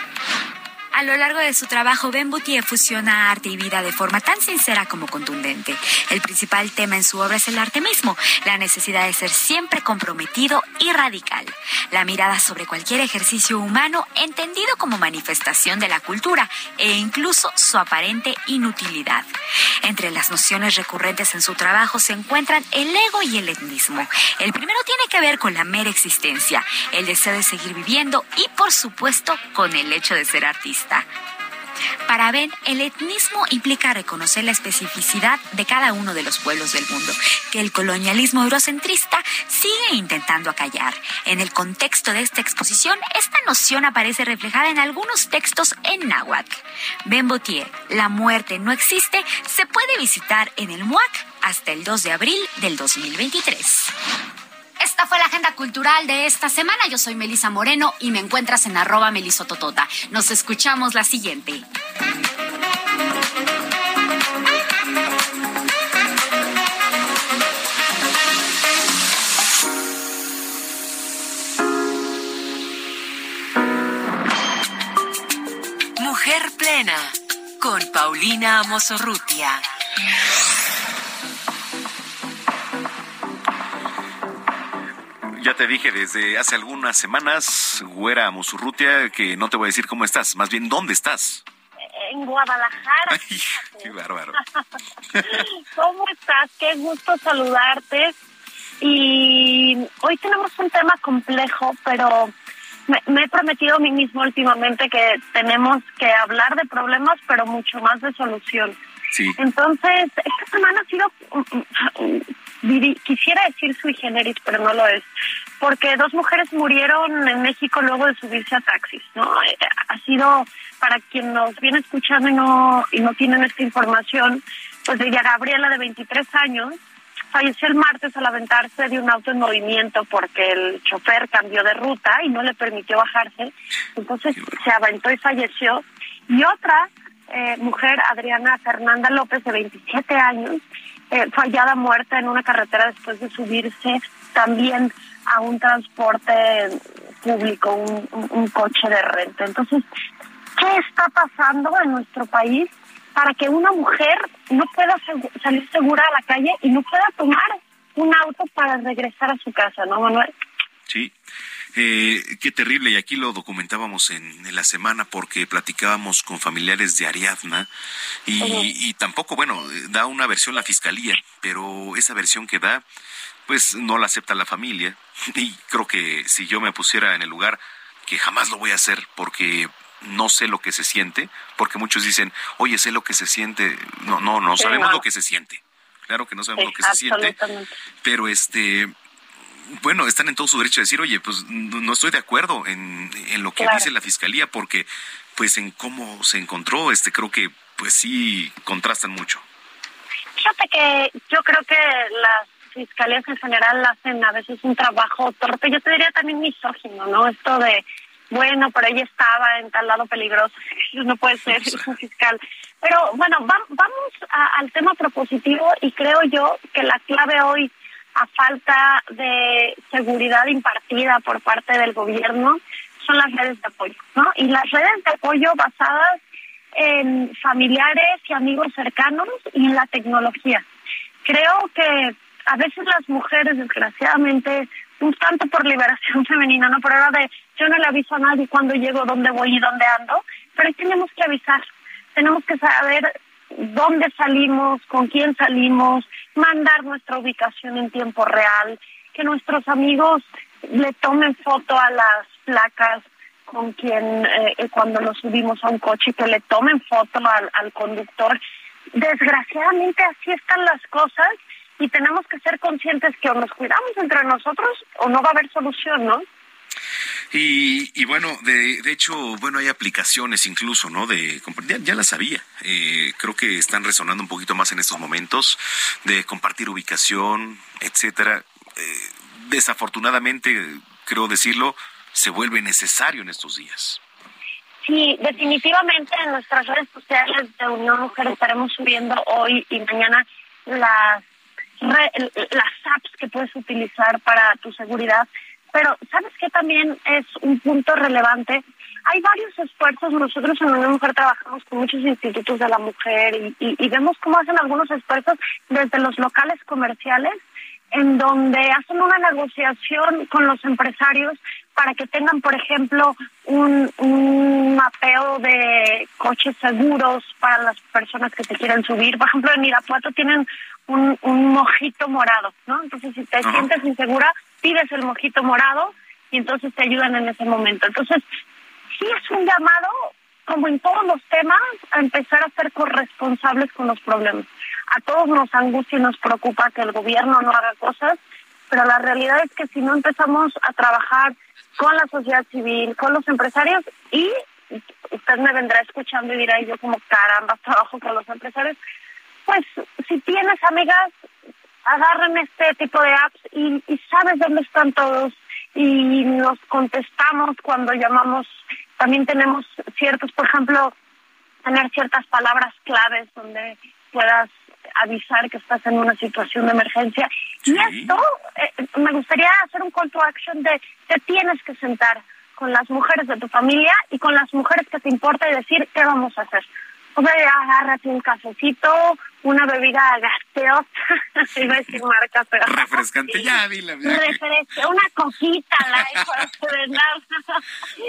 A lo largo de su trabajo, Ben Boutier fusiona arte y vida de forma tan sincera como contundente. El principal tema en su obra es el arte mismo, la necesidad de ser siempre comprometido y radical. La mirada sobre cualquier ejercicio humano entendido como manifestación de la cultura e incluso su aparente inutilidad. Entre las nociones recurrentes en su trabajo se encuentran el ego y el etnismo. El primero tiene que ver con la mera existencia, el deseo de seguir viviendo y, por supuesto, con el hecho de ser artista. Para Ben, el etnismo implica reconocer la especificidad de cada uno de los pueblos del mundo, que el colonialismo eurocentrista sigue intentando acallar. En el contexto de esta exposición, esta noción aparece reflejada en algunos textos en náhuatl. Ben Botier, La muerte no existe, se puede visitar en el MUAC hasta el 2 de abril del 2023. Esta fue la agenda cultural de esta semana. Yo soy Melisa Moreno y me encuentras en arroba melisototota. Nos escuchamos la siguiente. Mujer Plena con Paulina Amosorrutia. Ya te dije desde hace algunas semanas, güera Musurrutia, que no te voy a decir cómo estás, más bien dónde estás. En Guadalajara. qué bárbaro. ¿Cómo estás? Qué gusto saludarte. Y hoy tenemos un tema complejo, pero me, he prometido a mí mismo últimamente que tenemos que hablar de problemas, pero mucho más de solución. Sí. Entonces, esta semana ha sido quisiera decir sui generis, pero no lo es, porque dos mujeres murieron en México luego de subirse a taxis, ¿no? Ha sido, para quien nos viene escuchando y no, y no tienen esta información, pues ella Gabriela, de 23 años, falleció el martes al aventarse de un auto en movimiento porque el chofer cambió de ruta y no le permitió bajarse, entonces se aventó y falleció. Y otra eh, mujer, Adriana Fernanda López, de 27 años, eh, fallada muerta en una carretera después de subirse también a un transporte público, un, coche de renta. Entonces, ¿qué está pasando en nuestro país para que una mujer no pueda salir segura a la calle y no pueda tomar un auto para regresar a su casa, ¿no, Manuel? Sí. Eh, qué terrible, y aquí lo documentábamos en, la semana porque platicábamos con familiares de Ariadna y, tampoco, bueno, da una versión la fiscalía, pero esa versión que da, pues no la acepta la familia y creo que si yo me pusiera en el lugar, que jamás lo voy a hacer porque no sé lo que se siente, porque muchos dicen, oye, sé lo que se siente. No, no, no sabemos lo que se siente. Claro que no sabemos lo que se siente, pero este, bueno, están en todo su derecho de decir, oye, pues no estoy de acuerdo en, en lo que dice la fiscalía, porque pues en cómo se encontró, este, creo que pues sí contrastan mucho. Fíjate que yo creo que las fiscalías en general hacen a veces un trabajo torpe, yo te diría también misógino, ¿no? Esto de, bueno, pero ella estaba en tal lado peligroso, eso no puede ser, es un fiscal. Pero bueno, vamos al tema propositivo y creo yo que la clave hoy, a falta de seguridad impartida por parte del gobierno, son las redes de apoyo, ¿no? Y las redes de apoyo basadas en familiares y amigos cercanos y en la tecnología. Creo que a veces las mujeres, desgraciadamente, un tanto por liberación femenina, no por hora de yo no le aviso a nadie cuando llego, dónde voy y dónde ando, pero tenemos que avisar, tenemos que saber dónde salimos, con quién salimos, mandar nuestra ubicación en tiempo real, que nuestros amigos le tomen foto a las placas con quien eh, cuando nos subimos a un coche que le tomen foto al, al conductor. Desgraciadamente así están las cosas y tenemos que ser conscientes que o nos cuidamos entre nosotros o no va a haber solución, ¿no? Y, y bueno, de, de hecho, bueno, hay aplicaciones incluso, ¿no? De ya, ya la sabía. Eh, creo que están resonando un poquito más en estos momentos de compartir ubicación, etcétera. Eh, desafortunadamente, creo decirlo, se vuelve necesario en estos días. Sí, definitivamente en nuestras redes sociales de Unión Mujer estaremos subiendo hoy y mañana las las apps que puedes utilizar para tu seguridad. Pero, ¿sabes qué también es un punto relevante? Hay varios esfuerzos. Nosotros en Unión Mujer trabajamos con muchos institutos de la mujer y, y vemos cómo hacen algunos esfuerzos desde los locales comerciales en donde hacen una negociación con los empresarios para que tengan, por ejemplo, un, un mapeo de coches seguros para las personas que se quieren subir. Por ejemplo, en Irapuato tienen un, un mojito morado, ¿no? Entonces, si te sientes insegura, pides el mojito morado y entonces te ayudan en ese momento. Entonces, sí es un llamado, como en todos los temas, a empezar a ser corresponsables con los problemas a todos nos angustia y nos preocupa que el gobierno no haga cosas, pero la realidad es que si no empezamos a trabajar con la sociedad civil, con los empresarios y usted me vendrá escuchando y dirá, yo como caramba, trabajo con los empresarios, pues si tienes amigas, agarren este tipo de apps y, y sabes dónde están todos y nos contestamos cuando llamamos. También tenemos ciertos, por ejemplo, tener ciertas palabras claves donde puedas avisar que estás en una situación de emergencia. Y esto, eh, me gustaría hacer un call to action de te tienes que sentar con las mujeres de tu familia y con las mujeres que te importa y decir qué vamos a hacer. O sea, agárrate un cafecito, una bebida gaseosa, iba a decir marca, pero... Refrescante, ya, dile. Refresque, una coquita, la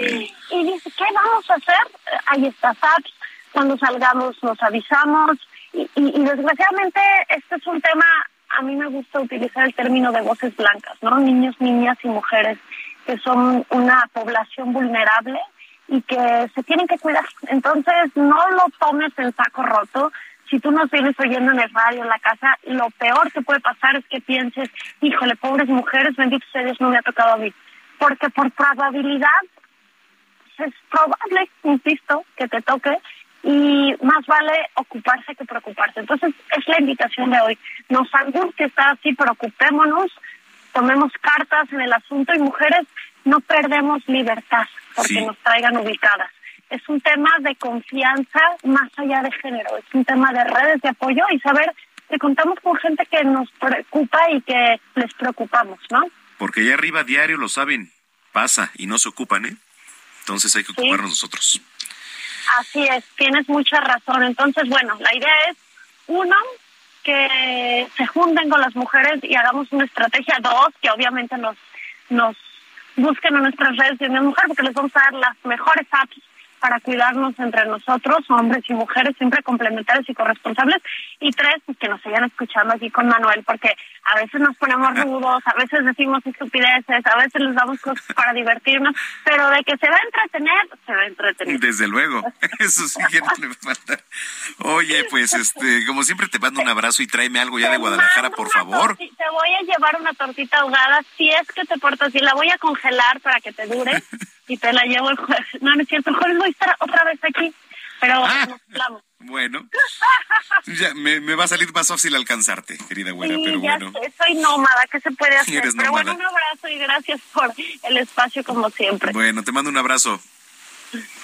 Y dice, ¿qué vamos a hacer? Ahí está apps, cuando salgamos nos avisamos, y, desgraciadamente este es un tema, a mí me gusta utilizar el término de voces blancas, ¿no? Niños, niñas y mujeres que son una población vulnerable y que se tienen que cuidar. Entonces, no lo tomes en saco roto. Si tú nos vienes oyendo en el radio, en la casa, lo peor que puede pasar es que pienses, híjole, pobres mujeres, bendito sea Dios, no me ha tocado a mí. Porque por probabilidad es probable, insisto, que te toque y más vale ocuparse que preocuparse. Entonces, es la invitación de hoy. Nos angustia estar así, preocupémonos, tomemos cartas en el asunto y mujeres, no perdemos libertad porque nos traigan ubicadas. Es un tema de confianza más allá de género, es un tema de redes de apoyo y saber que contamos con gente que nos preocupa y que les preocupamos, ¿no? Porque allá arriba diario lo saben, pasa y no se ocupan, ¿eh? Entonces hay que ocuparnos nosotros. Así es, tienes mucha razón. Entonces, bueno, la idea es, uno, que se junten con las mujeres y hagamos una estrategia. Dos, que obviamente nos, nos busquen en nuestras redes de mujer, porque les vamos a dar las mejores apps para cuidarnos entre nosotros, hombres y mujeres, siempre complementarios y corresponsables. Y tres, pues que nos sigan escuchando aquí con Manuel, porque a veces nos ponemos rudos, a veces decimos estupideces, a veces les damos cosas para divertirnos, pero de que se va a entretener, se va a entretener. Desde luego, eso sí que no le falta. Oye, pues este, como siempre te mando un abrazo y tráeme algo ya de Guadalajara, por favor. Te voy a llevar una tortita ahogada si es que te portas y la voy a congelar para que te dure y te la llevo el jueves. No, no es cierto, el jueves voy a estar otra vez aquí, pero ah, nos hablamos. Bueno, ya me, me, va a salir más fácil alcanzarte, querida güera, pero ya bueno. Sé, soy nómada, ¿qué se puede hacer? pero bueno, un abrazo y gracias por el espacio como siempre. Bueno, te mando un abrazo.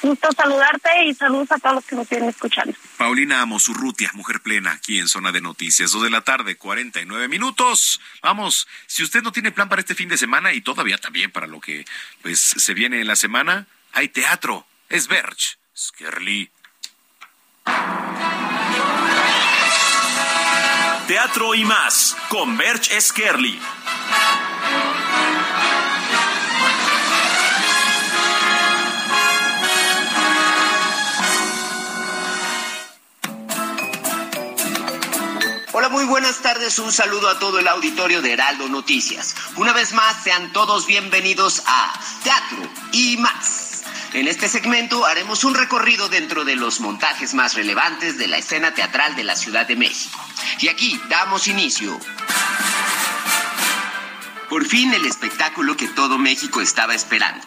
Gusto saludarte y saludos a todos los que nos vienen escuchando. Paulina Amosurrutia, mujer plena, aquí en Zona de Noticias, dos de la tarde, 49 minutos. Vamos, si usted no tiene plan para este fin de semana y todavía también para lo que pues se viene en la semana, hay teatro. Es Berch, Skerly. Teatro y más, con Berch Skerly. Hola, muy buenas tardes. Un saludo a todo el auditorio de Heraldo Noticias. Una vez más, sean todos bienvenidos a Teatro y más. En este segmento haremos un recorrido dentro de los montajes más relevantes de la escena teatral de la Ciudad de México. Y aquí damos inicio. Por fin el espectáculo que todo México estaba esperando.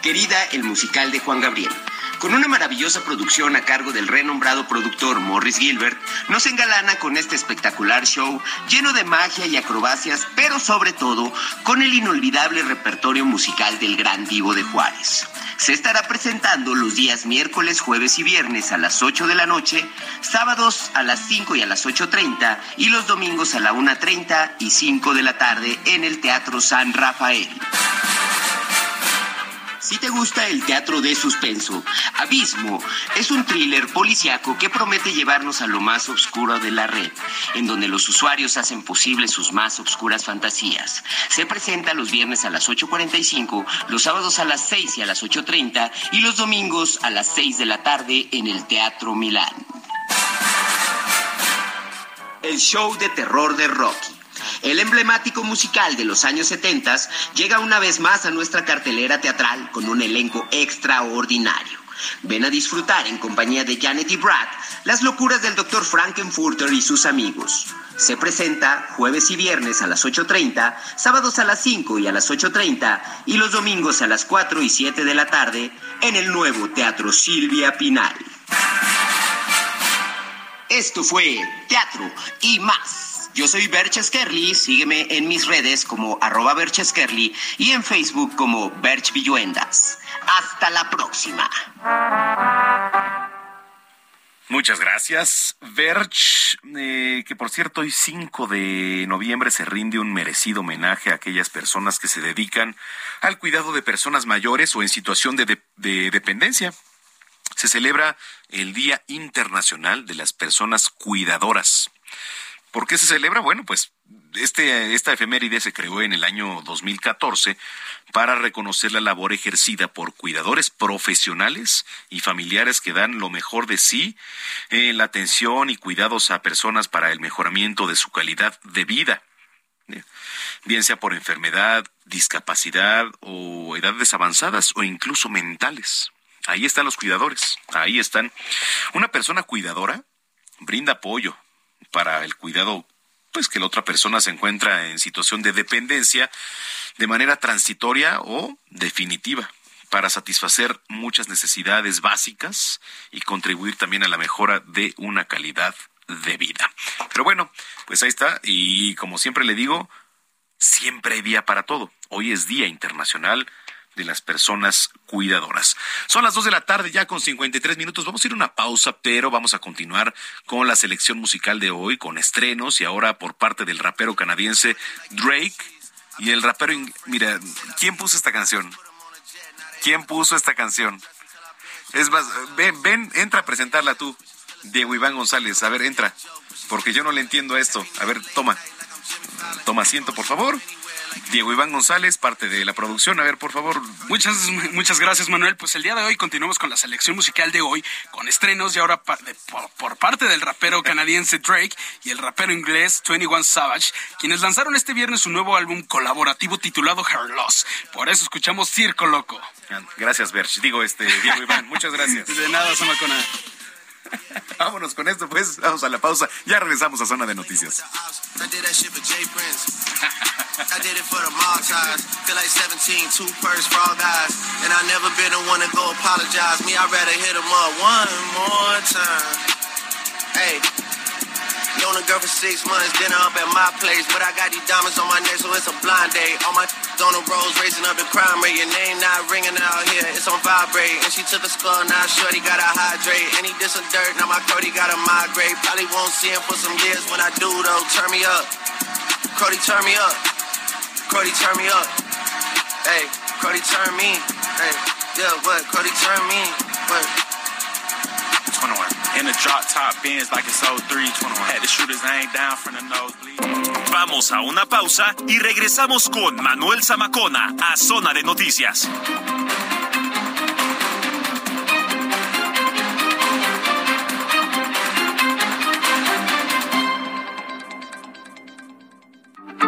Querida, el musical de Juan Gabriel con una maravillosa producción a cargo del renombrado productor Morris Gilbert, nos engalana con este espectacular show lleno de magia y acrobacias, pero sobre todo con el inolvidable repertorio musical del gran divo de Juárez. Se estará presentando los días miércoles, jueves y viernes a las 8 de la noche, sábados a las 5 y a las 8.30 y los domingos a la 1.30 y 5 de la tarde en el Teatro San Rafael. Si te gusta el teatro de suspenso, Abismo es un thriller policiaco que promete llevarnos a lo más oscuro de la red, en donde los usuarios hacen posible sus más oscuras fantasías. Se presenta los viernes a las 8.45, los sábados a las 6 y a las 8.30 y los domingos a las 6 de la tarde en el Teatro Milán. El show de terror de Rocky. El emblemático musical de los años 70 llega una vez más a nuestra cartelera teatral con un elenco extraordinario. Ven a disfrutar en compañía de Janet y Brad las locuras del Dr. Frankenfurter y sus amigos. Se presenta jueves y viernes a las 8.30, sábados a las 5 y a las 8.30 y los domingos a las 4 y 7 de la tarde en el nuevo Teatro Silvia Pinal. Esto fue Teatro y más. Yo soy Berches Kerly, sígueme en mis redes como arroba Berches y en Facebook como Berch Villuendas. Hasta la próxima. Muchas gracias, Berch, eh, que por cierto hoy 5 de noviembre se rinde un merecido homenaje a aquellas personas que se dedican al cuidado de personas mayores o en situación de dependencia. Se celebra el Día Internacional de las Personas Cuidadoras. ¿Por qué se celebra? Bueno, pues este, esta efeméride se creó en el año 2014 para reconocer la labor ejercida por cuidadores profesionales y familiares que dan lo mejor de sí en la atención y cuidados a personas para el mejoramiento de su calidad de vida, bien sea por enfermedad, discapacidad o edades avanzadas o incluso mentales. Ahí están los cuidadores, ahí están. Una persona cuidadora brinda apoyo, para el cuidado pues que la otra persona se encuentra en situación de dependencia de manera transitoria o definitiva para satisfacer muchas necesidades básicas y contribuir también a la mejora de una calidad de vida. Pero bueno, pues ahí está y como siempre le digo, siempre hay día para todo. Hoy es Día Internacional de las personas cuidadoras. Son las dos de la tarde ya con 53 minutos. Vamos a ir a una pausa, pero vamos a continuar con la selección musical de hoy, con estrenos y ahora por parte del rapero canadiense Drake y el rapero... Mira, ¿quién puso esta canción? ¿Quién puso esta canción? Es más, ven, ven, entra a presentarla tú, Diego Iván González. A ver, entra, porque yo no le entiendo a esto. A ver, toma, toma asiento, por favor. Diego Iván González, parte de la producción. A ver, por favor. Muchas, muchas gracias, Manuel. Pues el día de hoy continuamos con la selección musical de hoy, con estrenos y ahora por, por, parte del rapero canadiense Drake y el rapero inglés 21 Savage, quienes lanzaron este viernes su nuevo álbum colaborativo titulado Her Loss. Por eso escuchamos Circo Loco. Gracias, Berch. Digo, este, Diego Iván, muchas gracias. De nada, Samacona. Vámonos con esto, pues. Vamos a la pausa. Ya regresamos a Zona de Noticias. Known a girl for six months, dinner up at my place. But I got these diamonds on my neck, so it's a blind date. All my on the roads, racing up the crime rate. Your name not ringing out here, it's on vibrate. And she took a skull, now shorty gotta hydrate. And he did some dirt, now my Cody gotta migrate. Probably won't see him for some years when I do though. Turn me up, Cody, turn me up. Cody, turn me up. Hey, Cody, turn me. Hey, yeah, what? Cody, turn me. What? 21. In the drop top bins like it's 03. 21. Had the shooters ain't down from the nosebleed. Vamos a una pausa y regresamos con Manuel Zamacona a Zona de Noticias.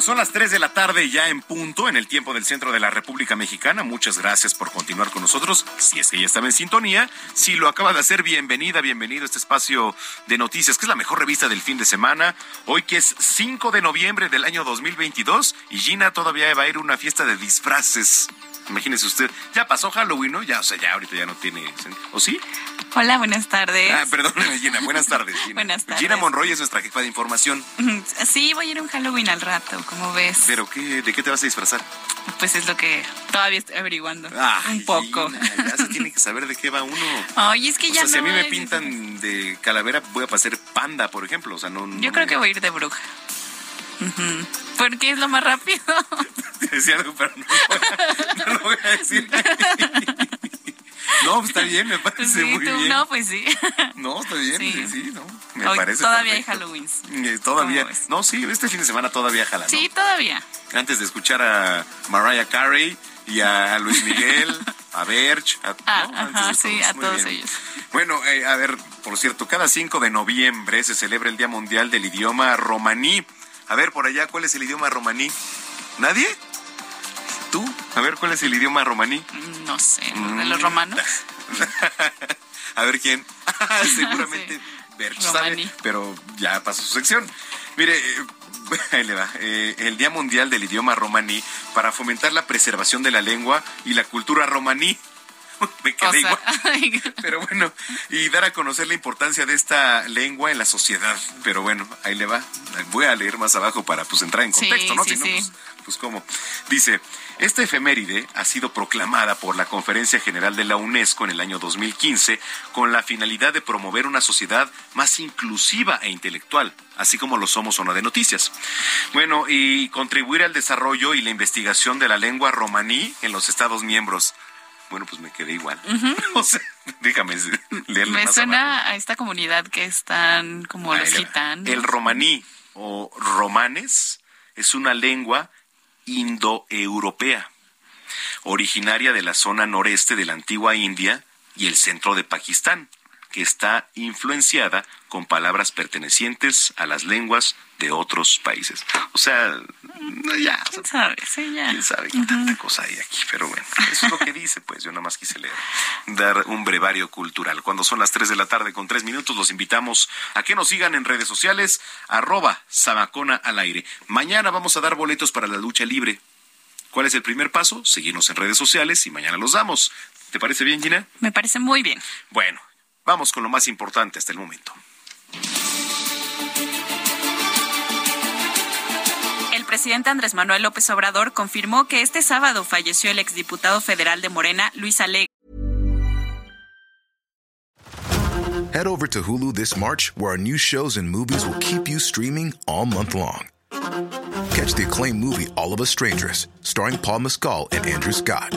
Son las 3 de la tarde ya en punto en el tiempo del centro de la República Mexicana. Muchas gracias por continuar con nosotros. Si es que ya estaba en sintonía, si lo acaba de hacer, bienvenida, bienvenido a este espacio de noticias, que es la mejor revista del fin de semana. Hoy que es 5 de noviembre del año 2022 y Gina todavía va a ir a una fiesta de disfraces. Imagínese usted, ya pasó Halloween, ¿no? Ya, o sea, ya ahorita ya no tiene. ¿O sí? Hola, buenas tardes. Ah, perdóneme, Gina. Buenas tardes, Gina. buenas tardes. Gina Monroy es nuestra jefa de información. Sí, voy a ir a un Halloween al rato, como ves. ¿Pero qué? ¿De qué te vas a disfrazar? Pues es lo que todavía estoy averiguando. un poco. ya se tiene que saber de qué va uno. Ay, es que ya o sea, Si a mí me pintan de calavera, voy a pasar panda, por ejemplo. O sea, no. Yo creo que voy a ir de bruja. Porque es lo más rápido. Decía algo, pero no, lo voy a decir. No, está bien, me parece muy bien. No, pues sí. No, está bien, sí, sí, no. Me parece Todavía hay Halloween. Eh, todavía. No, sí, este fin de semana todavía jala. Sí, todavía. Antes de escuchar a Mariah Carey y a Luis Miguel, a Berch, a, ah, sí, a todos ellos. Bueno, eh, a ver, por cierto, cada 5 de noviembre se celebra el Día Mundial del Idioma Romaní. A ver, por allá, ¿cuál es el idioma romaní? ¿Nadie? ¿Tú? A ver, ¿cuál es el idioma romaní? No sé, ¿de los romanos? a ver quién. Seguramente Berch sabe, pero ya pasó su sección. Mire, ahí le va. Eh, el Día Mundial del Idioma Romaní para fomentar la preservación de la lengua y la cultura romaní. me quedé igual. Pero bueno, y dar a conocer la importancia de esta lengua en la sociedad. Pero bueno, ahí le va. Voy a leer más abajo para pues entrar en contexto, ¿no? si no, pues, pues cómo. Dice, esta efeméride ha sido proclamada por la Conferencia General de la UNESCO en el año 2015 con la finalidad de promover una sociedad más inclusiva e intelectual, así como lo somos Zona de Noticias. Bueno, y contribuir al desarrollo y la investigación de la lengua romaní en los Estados miembros. Bueno, pues me quedé igual. o sea, déjame leerle Me suena a esta comunidad que están como los gitanos. El romaní o romanes es una lengua indoeuropea, originaria de la zona noreste de la antigua India y el centro de Pakistán, que está influenciada con palabras pertenecientes a las lenguas de otros países. O sea, ya. ¿Quién sabe? Sí, ya. ¿Quién sabe qué tanta cosa hay aquí? Pero bueno, eso es lo que dice, pues yo nada más quise leer, dar un brevario cultural. Cuando son las 3 de la tarde con 3 minutos, los invitamos a que nos sigan en redes sociales, arroba Samacona al aire. Mañana vamos a dar boletos para la lucha libre. ¿Cuál es el primer paso? Seguirnos en redes sociales y mañana los damos. ¿Te parece bien, Gina? Me parece muy bien. Bueno, Vamos con lo más importante hasta el momento. El presidente Andrés Manuel López Obrador confirmó que este sábado falleció el exdiputado federal de Morena, Luis Alegre. Head over to Hulu this March, where our new shows and movies will keep you streaming all month long. Catch the acclaimed movie All of Us Strangers, starring Paul Mescal and Andrew Scott.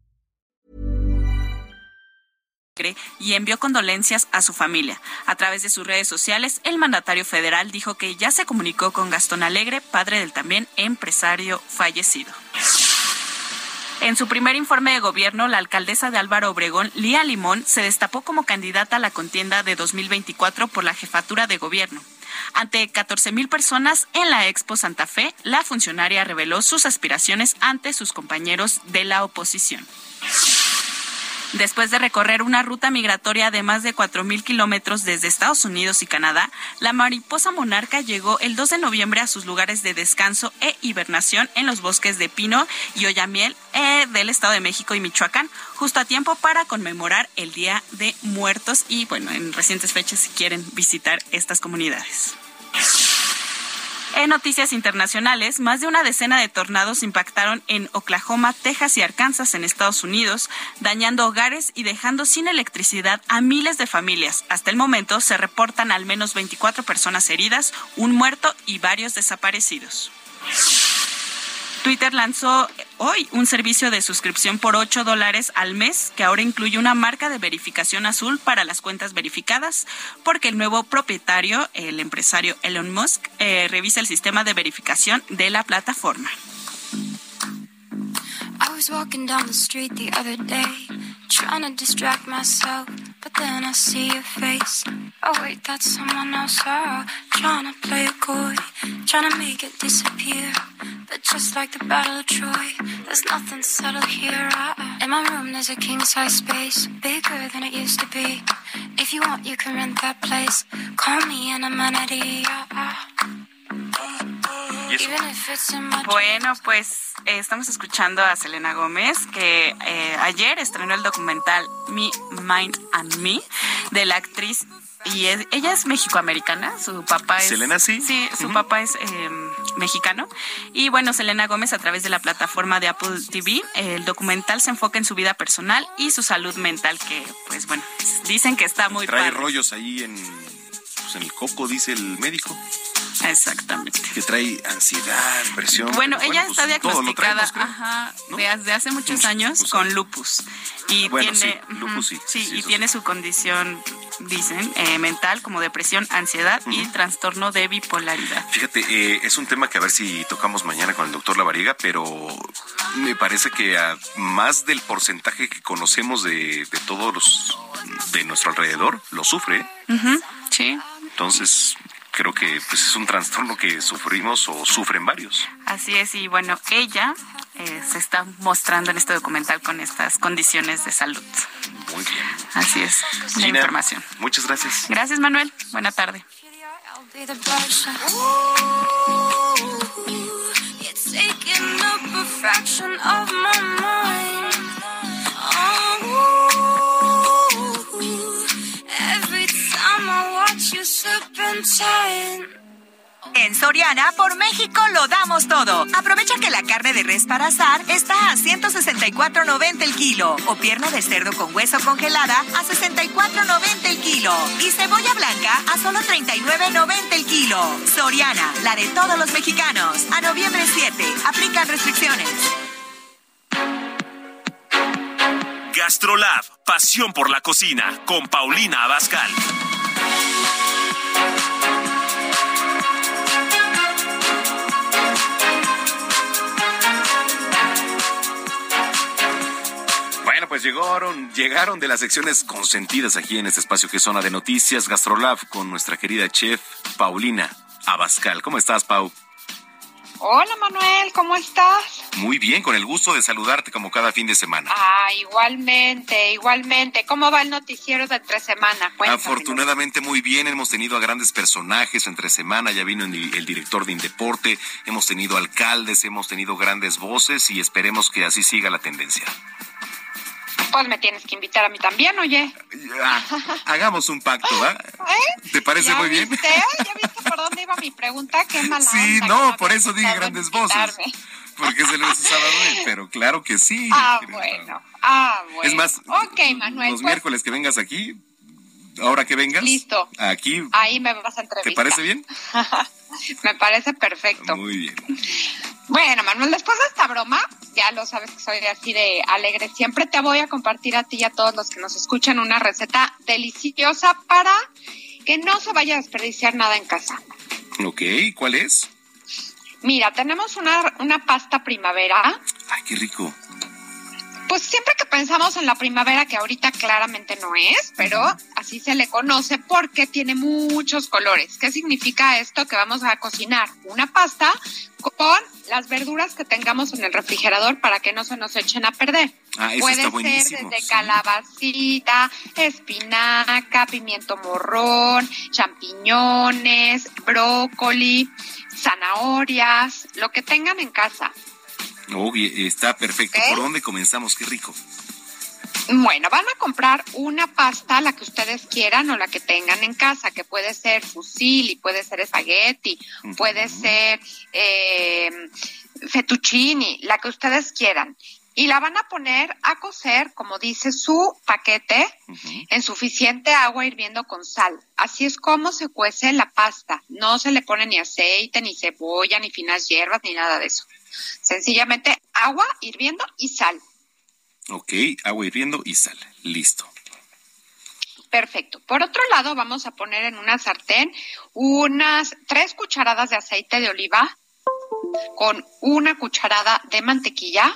Y envió condolencias a su familia. A través de sus redes sociales, el mandatario federal dijo que ya se comunicó con Gastón Alegre, padre del también empresario fallecido. En su primer informe de gobierno, la alcaldesa de Álvaro Obregón, Lía Limón, se destapó como candidata a la contienda de 2024 por la jefatura de gobierno. Ante 14 mil personas en la Expo Santa Fe, la funcionaria reveló sus aspiraciones ante sus compañeros de la oposición. Después de recorrer una ruta migratoria de más de 4.000 kilómetros desde Estados Unidos y Canadá, la mariposa monarca llegó el 2 de noviembre a sus lugares de descanso e hibernación en los bosques de Pino y Oyamiel eh, del Estado de México y Michoacán, justo a tiempo para conmemorar el Día de Muertos y, bueno, en recientes fechas si quieren visitar estas comunidades. En noticias internacionales, más de una decena de tornados impactaron en Oklahoma, Texas y Arkansas en Estados Unidos, dañando hogares y dejando sin electricidad a miles de familias. Hasta el momento se reportan al menos 24 personas heridas, un muerto y varios desaparecidos. Twitter lanzó hoy un servicio de suscripción por 8 dólares al mes que ahora incluye una marca de verificación azul para las cuentas verificadas porque el nuevo propietario, el empresario Elon Musk, eh, revisa el sistema de verificación de la plataforma. I was walking down the street the other day, trying to distract myself, but then I see your face. Oh wait, that's someone else. Oh, trying to play a coy, trying to make it disappear. But just like the Battle of Troy, there's nothing subtle here. Uh, in my room, there's a king size space, bigger than it used to be. If you want, you can rent that place. Call me an amenity. Uh, Bueno, pues eh, estamos escuchando a Selena Gómez, que eh, ayer estrenó el documental Me, Mind and Me, de la actriz y ella es mexicoamericana, su papá es... Selena, sí. Sí, su papá es em, mexicano. Y bueno, Selena Gómez a través de la plataforma de Apple TV, el documental se enfoca en su vida personal y su salud mental, que pues bueno, dicen que está muy... Trae rollos ahí en, pues, en el coco, dice el médico. Exactamente. Que trae ansiedad, presión. Bueno, ella pues, está diagnosticada ajá, desde hace muchos años con lupus. Y tiene, sí, lupus sí. sí, y tiene su condición, dicen, eh, mental como depresión, ansiedad y trastorno de bipolaridad. Fíjate, eh, es un tema que a ver si tocamos mañana con el doctor Lavariga, pero me parece que a más del porcentaje que conocemos de, de todos los de nuestro alrededor, lo sufre. Sí. Entonces, creo que pues, es un trastorno que sufrimos o sufren varios. Así es, y bueno, ella eh, se está mostrando en este documental con estas condiciones de salud. Muy bien. Así es, la información. Muchas gracias. Gracias, Manuel. Buena tarde. En Soriana, por México lo damos todo. Aprovecha que la carne de res para asar está a 164.90 el kilo o pierna de cerdo con hueso congelada a 64.90 el kilo y cebolla blanca a solo 39.90 el kilo. Soriana, la de todos los mexicanos. A noviembre 7, aplican restricciones. Gastrolab, pasión por la cocina, con Paulina Abascal. Pues llegaron, llegaron de las secciones consentidas aquí en este espacio que es zona de noticias Gastrolab con nuestra querida chef Paulina Abascal. ¿Cómo estás, Pau? Hola Manuel, ¿cómo estás? Muy bien, con el gusto de saludarte como cada fin de semana. Ah, igualmente, igualmente. ¿Cómo va el noticiero de entre semana? Afortunadamente muy bien, hemos tenido a grandes personajes entre semana, ya vino el, director de Indeporte, hemos tenido alcaldes, hemos tenido grandes voces y esperemos que así siga la tendencia. Pues me tienes que invitar a mí también, oye. hagamos un pacto, ¿va? ¿Eh? ¿Te parece muy bien? Viste? ¿Ya viste por dónde iba mi pregunta? Qué mala Sí, no, por eso dije grandes voces. Porque se lo sábado, pero claro que sí. Ah, bueno. Ah, bueno. Es más, okay, Manuel, los pues. miércoles que vengas aquí, ahora que vengas. Listo. Aquí. Ahí me vas a entrevistar. ¿Te parece bien? me parece perfecto. Muy bien. Bueno, Manuel, después de esta broma, ya lo sabes que soy así de alegre. Siempre te voy a compartir a ti y a todos los que nos escuchan una receta deliciosa para que no se vaya a desperdiciar nada en casa. Ok, ¿cuál es? Mira, tenemos una, una pasta primavera. Ay, qué rico pues siempre que pensamos en la primavera, que ahorita claramente no es, pero así se le conoce porque tiene muchos colores. ¿Qué significa esto? Que vamos a cocinar una pasta con las verduras que tengamos en el refrigerador para que no se nos echen a perder. Ah, Puede ser desde calabacita, espinaca, pimiento morrón, champiñones, brócoli, zanahorias, lo que tengan en casa. Oh, está perfecto. ¿Por dónde comenzamos? Qué rico. Bueno, van a comprar una pasta, la que ustedes quieran o la que tengan en casa, que puede ser fusilli, puede ser espagueti, puede ser eh, fettuccini, la que ustedes quieran. Y la van a poner a cocer, como dice su paquete, en suficiente agua hirviendo con sal. Así es como se cuece la pasta. No se le pone ni aceite, ni cebolla, ni finas hierbas, ni nada de eso. Sencillamente agua hirviendo y sal. Ok, agua hirviendo y sal. Listo. Perfecto. Por otro lado, vamos a poner en una sartén unas tres cucharadas de aceite de oliva con una cucharada de mantequilla.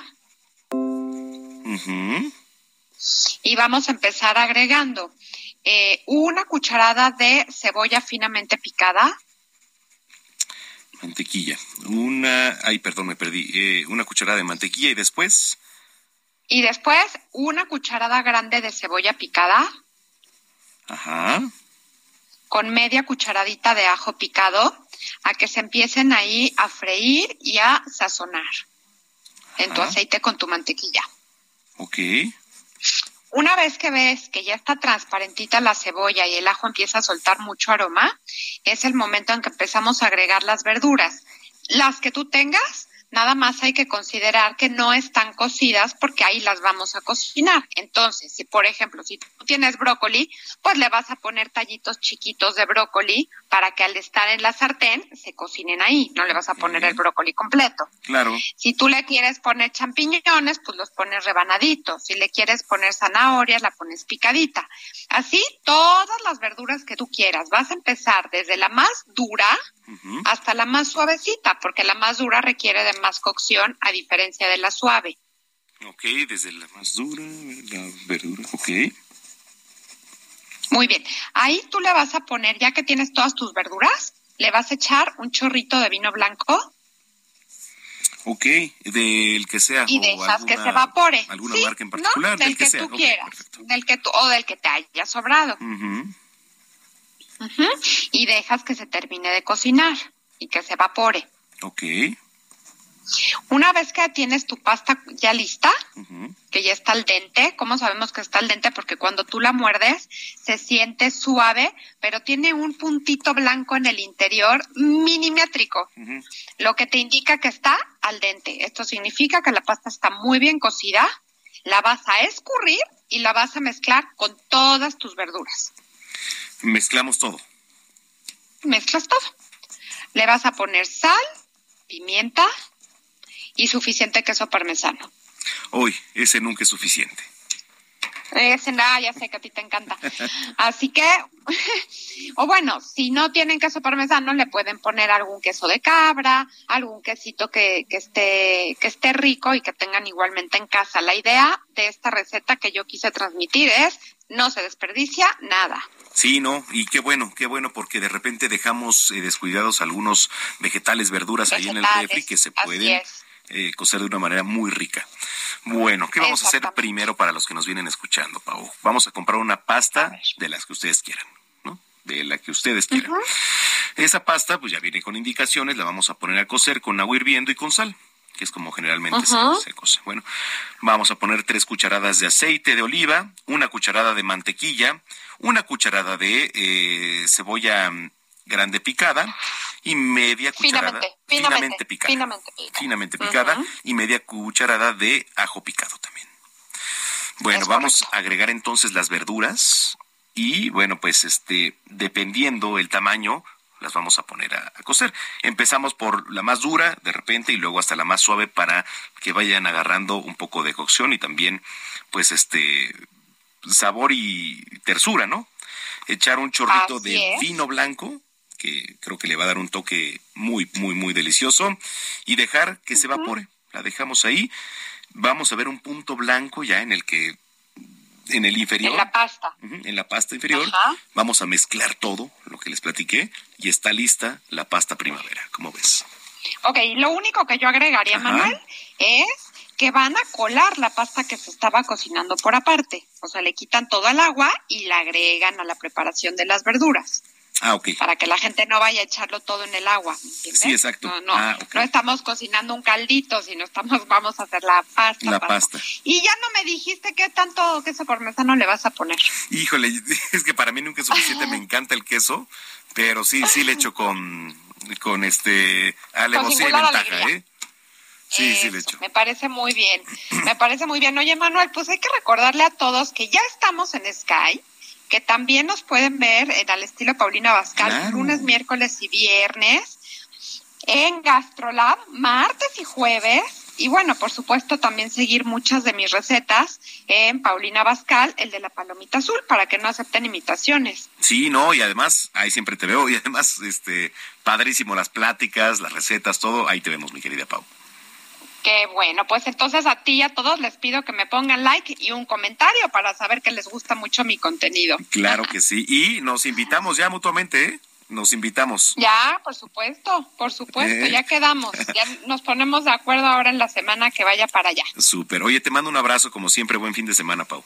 Y vamos a empezar agregando eh, una cucharada de cebolla finamente picada. Mantequilla. Una, ay, perdón, me perdí. Eh, una cucharada de mantequilla y después. Y después una cucharada grande de cebolla picada. Ajá. Con media cucharadita de ajo picado, a que se empiecen ahí a freír y a sazonar en tu aceite con tu mantequilla. Ok. Una vez que ves que ya está transparentita la cebolla y el ajo empieza a soltar mucho aroma, es el momento en que empezamos a agregar las verduras. Las que tú tengas, nada más hay que considerar que no están cocidas porque ahí las vamos a cocinar. Entonces, si por ejemplo, si tú tienes brócoli, pues le vas a poner tallitos chiquitos de brócoli para que al estar en la sartén se cocinen ahí, no le vas a poner el brócoli completo. Claro. Si tú le quieres poner champiñones, pues los pones rebanaditos. Si le quieres poner zanahorias, la pones picadita. Así, todas las verduras que tú quieras. Vas a empezar desde la más dura, hasta la más suavecita, porque la más dura requiere de más cocción a diferencia de la suave. Ok, desde la más dura, la verdura, ok. Muy bien, ahí tú le vas a poner, ya que tienes todas tus verduras, le vas a echar un chorrito de vino blanco. Ok, del que sea. Y dejas que se evapore. ¿Alguna marca en particular? del, que, tú quieras. Del que tú, o del que te haya sobrado y dejas que se termine de cocinar y que se evapore. Ok. Una vez que tienes tu pasta ya lista, que ya está al dente, ¿cómo sabemos que está al dente? Porque cuando tú la muerdes se siente suave, pero tiene un puntito blanco en el interior minimétrico, lo que te indica que está al dente. Esto significa que la pasta está muy bien cocida, la vas a escurrir y la vas a mezclar con todas tus verduras. Mezclamos todo. Mezclas todo. Le vas a poner sal, pimienta y suficiente queso parmesano. Hoy, ese nunca es suficiente. Ese, nada, ya sé que a ti te encanta. Así que, o bueno, si no tienen queso parmesano, le pueden poner algún queso de cabra, algún quesito que, que, esté, que esté rico y que tengan igualmente en casa. La idea de esta receta que yo quise transmitir es no se desperdicia nada. Sí, no, y qué bueno, qué bueno, porque de repente dejamos eh, descuidados algunos vegetales, verduras ahí en el refri que se pueden eh, cocer de una manera muy rica. Bueno, ¿qué vamos a hacer primero para los que nos vienen escuchando, Pau? Vamos a comprar una pasta de las que ustedes quieran, ¿no? De la que ustedes quieran. Esa pasta, pues ya viene con indicaciones, la vamos a poner a cocer con agua hirviendo y con sal que es como generalmente se, se, cose. Bueno, vamos a poner tres cucharadas de aceite de oliva, una cucharada de mantequilla, una cucharada de eh, cebolla grande picada y media cucharada finamente, picada, finamente, picada y media cucharada de ajo picado también. Bueno, vamos a agregar entonces las verduras y bueno, pues este dependiendo el tamaño las vamos a poner a, a, cocer. Empezamos por la más dura de repente y luego hasta la más suave para que vayan agarrando un poco de cocción y también pues este sabor y tersura, ¿no? Echar un chorrito de vino blanco que creo que le va a dar un toque muy, muy, muy delicioso, y dejar que se evapore. La dejamos ahí. Vamos a ver un punto blanco ya en el que, en el inferior. En la pasta. en la pasta inferior. Vamos a mezclar todo lo que les platiqué y está lista la pasta primavera, como ves. Ok, lo único que yo agregaría, Manuel, es que van a colar la pasta que se estaba cocinando por aparte. O sea, le quitan todo el agua y la agregan a la preparación de las verduras. Ah, ok. Para que la gente no vaya a echarlo todo en el agua. Sí, exacto. No, no, ah, no estamos cocinando un caldito, sino estamos, vamos a hacer la pasta. La pasta. Y ya no me dijiste qué tanto queso parmesano le vas a poner. Híjole, es que para mí nunca es suficiente, me encanta el queso, pero sí, sí le echo con, con este alevosía y ventaja, ¿eh? Sí, sí, le echo. Me parece muy bien, me parece muy bien. Oye, Manuel, pues hay que recordarle a todos que ya estamos en Sky que también nos pueden ver en al estilo Paulina Bascal lunes, miércoles y viernes en Gastrolab, martes y jueves. Y bueno, por supuesto, también seguir muchas de mis recetas en Paulina Bascal, el de la palomita azul, para que no acepten imitaciones. Sí, no, y además, ahí siempre te veo, y además, este, padrísimo las pláticas, las recetas, todo, ahí te vemos, mi querida Pau. Qué bueno, pues entonces a ti y a todos les pido que me pongan like y un comentario para saber que les gusta mucho mi contenido. Claro que sí. Y nos invitamos ya mutuamente, ¿eh? Nos invitamos. Ya, por supuesto, por supuesto, ¿Eh? ya quedamos. Ya nos ponemos de acuerdo ahora en la semana que vaya para allá. Súper. Oye, te mando un abrazo, como siempre. Buen fin de semana, Pau.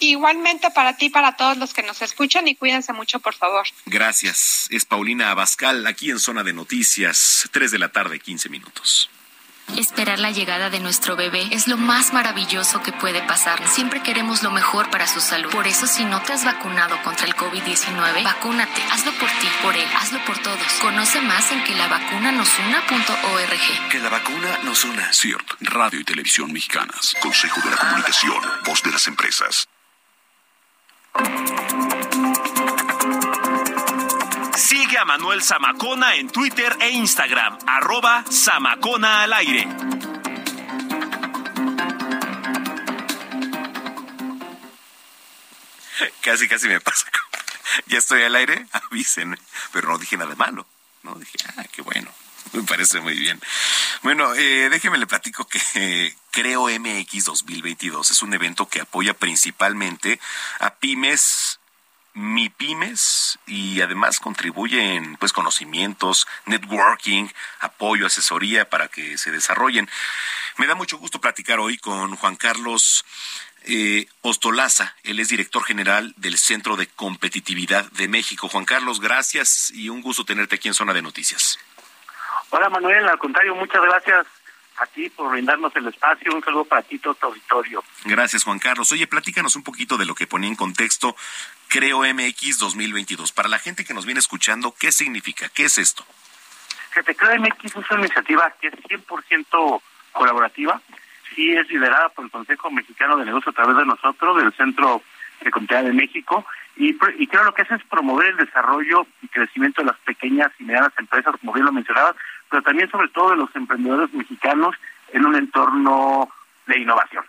Igualmente para ti y para todos los que nos escuchan y cuídense mucho, por favor. Gracias. Es Paulina Abascal, aquí en Zona de Noticias, 3 de la tarde, 15 minutos. Esperar la llegada de nuestro bebé es lo más maravilloso que puede pasar. Siempre queremos lo mejor para su salud. Por eso, si no te has vacunado contra el COVID-19, vacúnate. Hazlo por ti, por él, hazlo por todos. Conoce más en que la vacuna nos una.org. Que la vacuna nos una. CIRT, Radio y Televisión Mexicanas. Consejo de la Comunicación, voz de las empresas. A Manuel Zamacona en Twitter e Instagram, arroba Zamacona al aire. Casi, casi me pasa. Ya estoy al aire, avísenme. Pero no dije nada malo. No dije, ah, qué bueno. Me parece muy bien. Bueno, eh, déjeme le platico que eh, Creo MX 2022 es un evento que apoya principalmente a pymes MIPIMES y además contribuye en pues conocimientos, networking, apoyo, asesoría para que se desarrollen. Me da mucho gusto platicar hoy con Juan Carlos eh, Ostolaza, él es director general del Centro de Competitividad de México. Juan Carlos, gracias y un gusto tenerte aquí en Zona de Noticias. Hola Manuel, al contrario, muchas gracias a ti por brindarnos el espacio. Un saludo para ti, todo tu auditorio. Gracias, Juan Carlos. Oye, platícanos un poquito de lo que ponía en contexto Creo MX 2022. Para la gente que nos viene escuchando, ¿qué significa? ¿Qué es esto? Fíjate, Creo MX es una iniciativa que es 100% colaborativa. Sí, es liderada por el Consejo Mexicano de Negocios a través de nosotros, del Centro de Comunidad de México. Y, y creo lo que hace es promover el desarrollo y crecimiento de las pequeñas y medianas empresas, como bien lo mencionabas, pero también sobre todo de los emprendedores mexicanos en un entorno de innovación.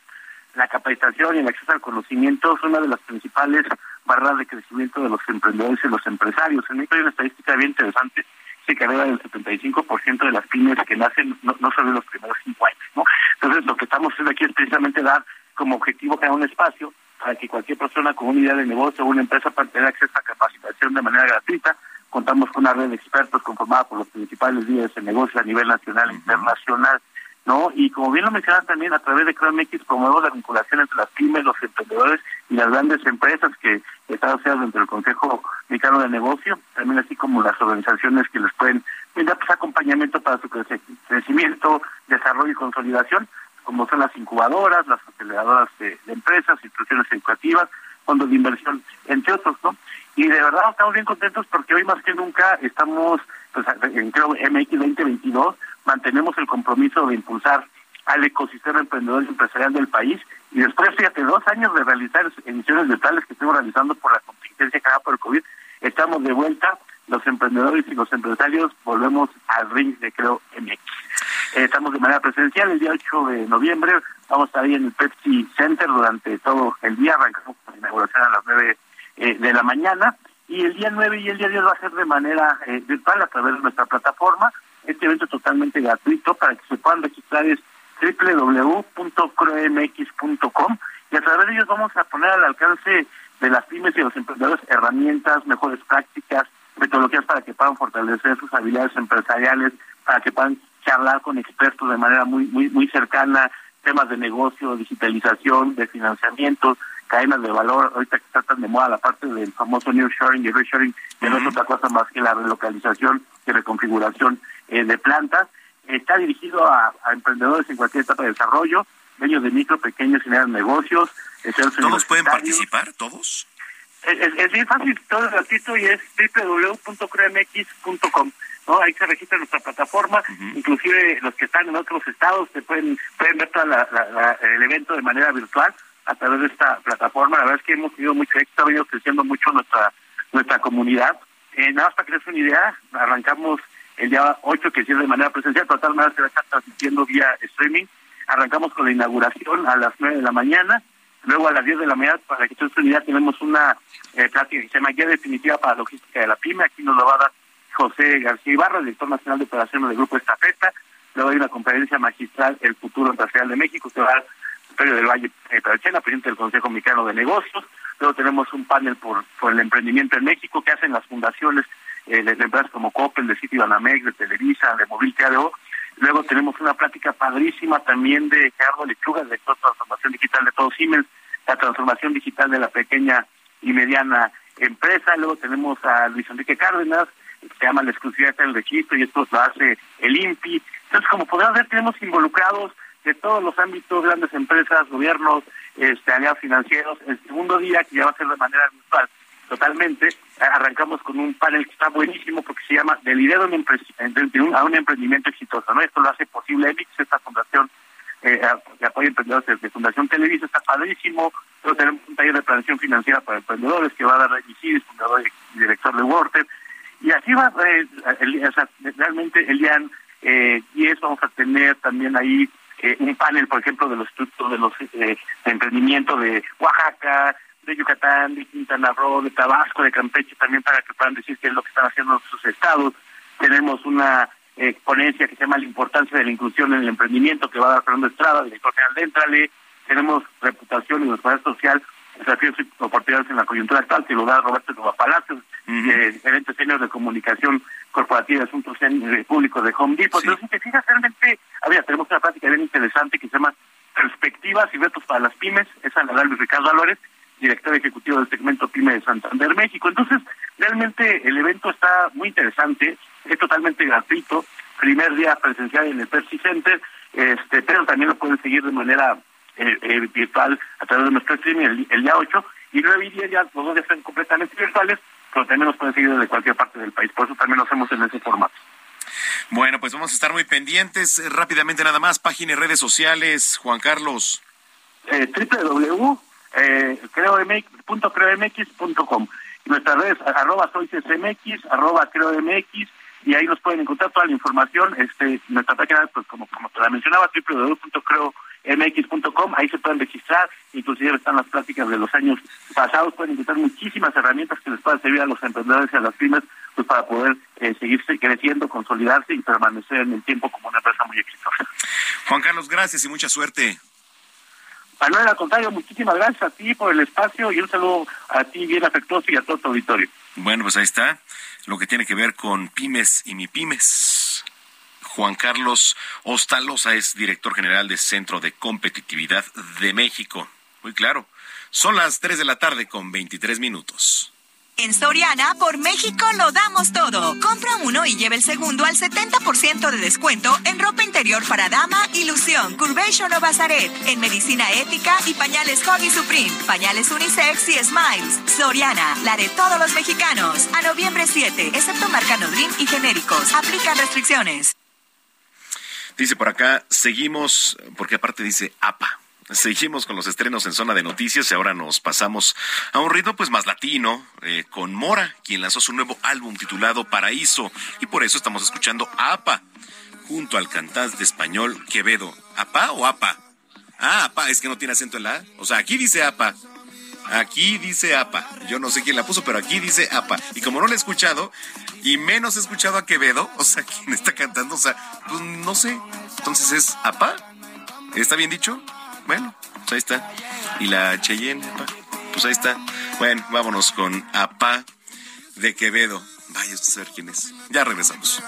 la capacitación y el acceso al conocimiento son una de las principales barreras de crecimiento de los emprendedores y los empresarios. En México hay una estadística bien interesante se carga del 75% de las pymes que nacen no, no son los primeros cinco años, ¿no? Entonces, lo que estamos haciendo aquí es precisamente dar como objetivo crear un espacio para que cualquier persona con una idea de negocio o una empresa pueda tener acceso a capacitación de manera gratuita. Contamos con una red de expertos conformada por los principales líderes de negocio a nivel nacional e internacional. ¿No? Y como bien lo mencionan también, a través de CREMX promuevemos la vinculación entre las pymes, los emprendedores y las grandes empresas que están asociadas dentro del Consejo Mexicano de Negocio, también así como las organizaciones que les pueden brindar pues, acompañamiento para su crecimiento, desarrollo y consolidación, como son las incubadoras, las aceleradoras de, empresas, instituciones educativas, fondos de inversión, entre otros, ¿no? Y de verdad estamos bien contentos porque hoy más que nunca estamos, pues en creo MX 2022, mantenemos el compromiso de impulsar al ecosistema emprendedor y empresarial del país. Y después, fíjate, dos años de realizar emisiones virtuales que estuvimos realizando por la contingencia creada por el COVID, estamos de vuelta, los emprendedores y los empresarios volvemos al ring de Creo MX. Estamos de manera presencial el día 8 de noviembre, vamos a estar ahí en el Pepsi Center durante todo el día, arrancamos con la inauguración a las 9 eh, de la mañana. Y el día 9 y el día 10 va a ser de manera eh, virtual a través de nuestra plataforma este evento es totalmente gratuito para que se puedan registrar es www.croemx.com y a través de ellos vamos a poner al alcance de las pymes y los emprendedores herramientas, mejores prácticas, metodologías para que puedan fortalecer sus habilidades empresariales, para que puedan charlar con expertos de manera muy muy muy cercana, temas de negocio, digitalización, de financiamiento, cadenas de valor, ahorita que está tan de moda la parte del famoso new sharing y reshoring, que no es otra cosa más que la relocalización y reconfiguración de plantas. Está dirigido a, emprendedores en cualquier etapa de desarrollo, dueños de micro, pequeños y medianos negocios. ¿Todos pueden participar? ¿Todos? Es, bien fácil, todo es gratuito y es www.cremx.com. ¿no? Ahí se registra nuestra plataforma, inclusive los que están en otros estados se pueden, pueden ver todo el evento de manera virtual a través de esta plataforma. La verdad es que hemos tenido mucho éxito, ha venido creciendo mucho nuestra nuestra comunidad. Eh, nada más para que les una idea, arrancamos el día 8, que es de manera presencial, pero de tal manera se va a estar transmitiendo vía streaming. Arrancamos con la inauguración a las 9 de la mañana, luego a las 10 de la mañana, para que ustedes unidad tenemos una eh, plática que se llama Guía Definitiva para la Logística de la PYME, aquí nos lo va a dar José García Ibarra, director nacional de operaciones del Grupo Estafeta, luego hay una conferencia magistral, El Futuro Empresarial de México, que va a dar del Valle eh, presidente del Consejo Mexicano de Negocios, luego tenemos un panel por, por el emprendimiento en México que hacen las fundaciones eh, de, empresas como Coppel, de City Banamex, de Televisa, de Movility ADO. Luego tenemos una plática padrísima también de Gerardo Lechuga, director de transformación digital de todo Siemens, la transformación digital de la pequeña y mediana empresa. Luego tenemos a Luis Enrique Cárdenas, que se llama la exclusividad del registro y esto lo hace el INPI. Entonces, como podemos ver, tenemos involucrados de todos los ámbitos, grandes empresas, gobiernos, este, aliados financieros. El segundo día, que ya va a ser de manera virtual, totalmente. Arrancamos con un panel que está buenísimo porque se llama De lidero a un emprendimiento exitoso. ¿no? Esto lo hace posible EMIX, esta fundación eh, que apoya emprendedores de Fundación Televisa, está padrísimo. Luego tenemos un taller de planeación financiera para emprendedores que va a dar Isidis, fundador y director de Worter. Y así va, eh, realmente el día eh, 10 vamos a tener también ahí eh, un panel, por ejemplo, de los de los eh, emprendimientos de Oaxaca, de Yucatán, de Quintana Roo, de Tabasco, de Campeche, también para que puedan decir qué es lo que están haciendo sus estados. Tenemos una eh, ponencia que se llama La importancia de la inclusión en el emprendimiento, que va a dar Fernando Estrada, director general de Entrale. Tenemos reputación y responsabilidad social, desafíos y oportunidades en la coyuntura actual, que lo da Roberto Nova Palacios, uh gerente senior de comunicación corporativa y asuntos públicos de Home Depot. Entonces, si te fijas, realmente, a tenemos una práctica bien interesante que se llama Perspectivas y Retos para las Pymes, es la Luis Ricardo Valores, director ejecutivo del segmento PYME de Santander, México. Entonces, realmente el evento está muy interesante, es totalmente gratuito, primer día presencial en el Pepsi Center, este, pero también lo pueden seguir de manera eh, eh, virtual a través de nuestro streaming el, día 8 y 9 y 10 ya los dos días están completamente virtuales, pero también nos pueden seguir desde cualquier parte del país, por eso también lo hacemos en ese formato. Bueno, pues vamos a estar muy pendientes. Rápidamente nada más, página y redes sociales, Juan Carlos. Eh, www eh, creomx.creomx.com. Nuestras redes, arroba soy CSMX, arroba creomx, y ahí nos pueden encontrar toda la información. Este, nuestra página, pues como, como te la mencionaba, www.creomx.com mx.com, ahí se pueden registrar, inclusive están las pláticas de los años pasados, pueden encontrar muchísimas herramientas que les puedan servir a los emprendedores y a las pymes pues para poder eh, seguirse creciendo, consolidarse y permanecer en el tiempo como una empresa muy exitosa. Juan Carlos, gracias y mucha suerte. Manuel, al contrario, muchísimas gracias a ti por el espacio y un saludo a ti bien afectuoso y a todo tu auditorio. Bueno, pues ahí está lo que tiene que ver con pymes y mi pymes. Juan Carlos Ostalosa es director general del Centro de Competitividad de México. Muy claro. Son las 3 de la tarde con 23 minutos. En Soriana, por México lo damos todo. Compra uno y lleve el segundo al 70% de descuento en ropa interior para dama, ilusión, curvation o bazaret, en medicina ética y pañales Hoggy Supreme, pañales unisex y smiles. Soriana, la de todos los mexicanos. A noviembre 7, excepto marca Nodrim y genéricos. Aplican restricciones. Dice por acá, seguimos, porque aparte dice APA. Seguimos con los estrenos en zona de noticias y ahora nos pasamos a un ritmo pues más latino eh, con Mora, quien lanzó su nuevo álbum titulado Paraíso y por eso estamos escuchando APA junto al cantante español Quevedo. ¿APA o APA? Ah, APA, es que no tiene acento en la A. O sea, aquí dice APA. Aquí dice APA. Yo no sé quién la puso, pero aquí dice APA. Y como no la he escuchado, y menos he escuchado a Quevedo, o sea, quien está cantando, o sea, pues no sé. Entonces es APA. ¿Está bien dicho? Bueno, pues ahí está. Y la Cheyenne, pues ahí está. Bueno, vámonos con Apá de Quevedo. Vaya a saber quién es. Ya regresamos.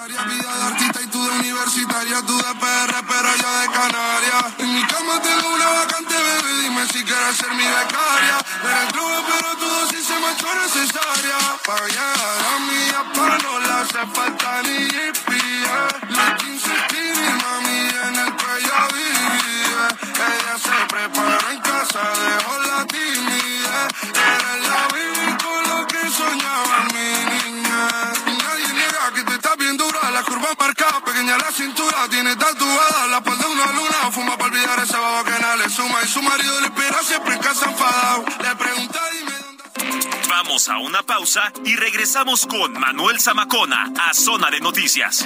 Ella se prepara en casa, dejó la timidez. Eres la baby con lo que soñaba mi niña. Nadie niega que te está bien dura, la curva marcada, pequeña la cintura, tiene tatuada la espalda de una luna, fuma para olvidar ese babo que nada le suma y su marido le espera siempre en casa enfadado. Le pregunta dime dónde Vamos a una pausa y regresamos con Manuel Zamacona a Zona de Noticias.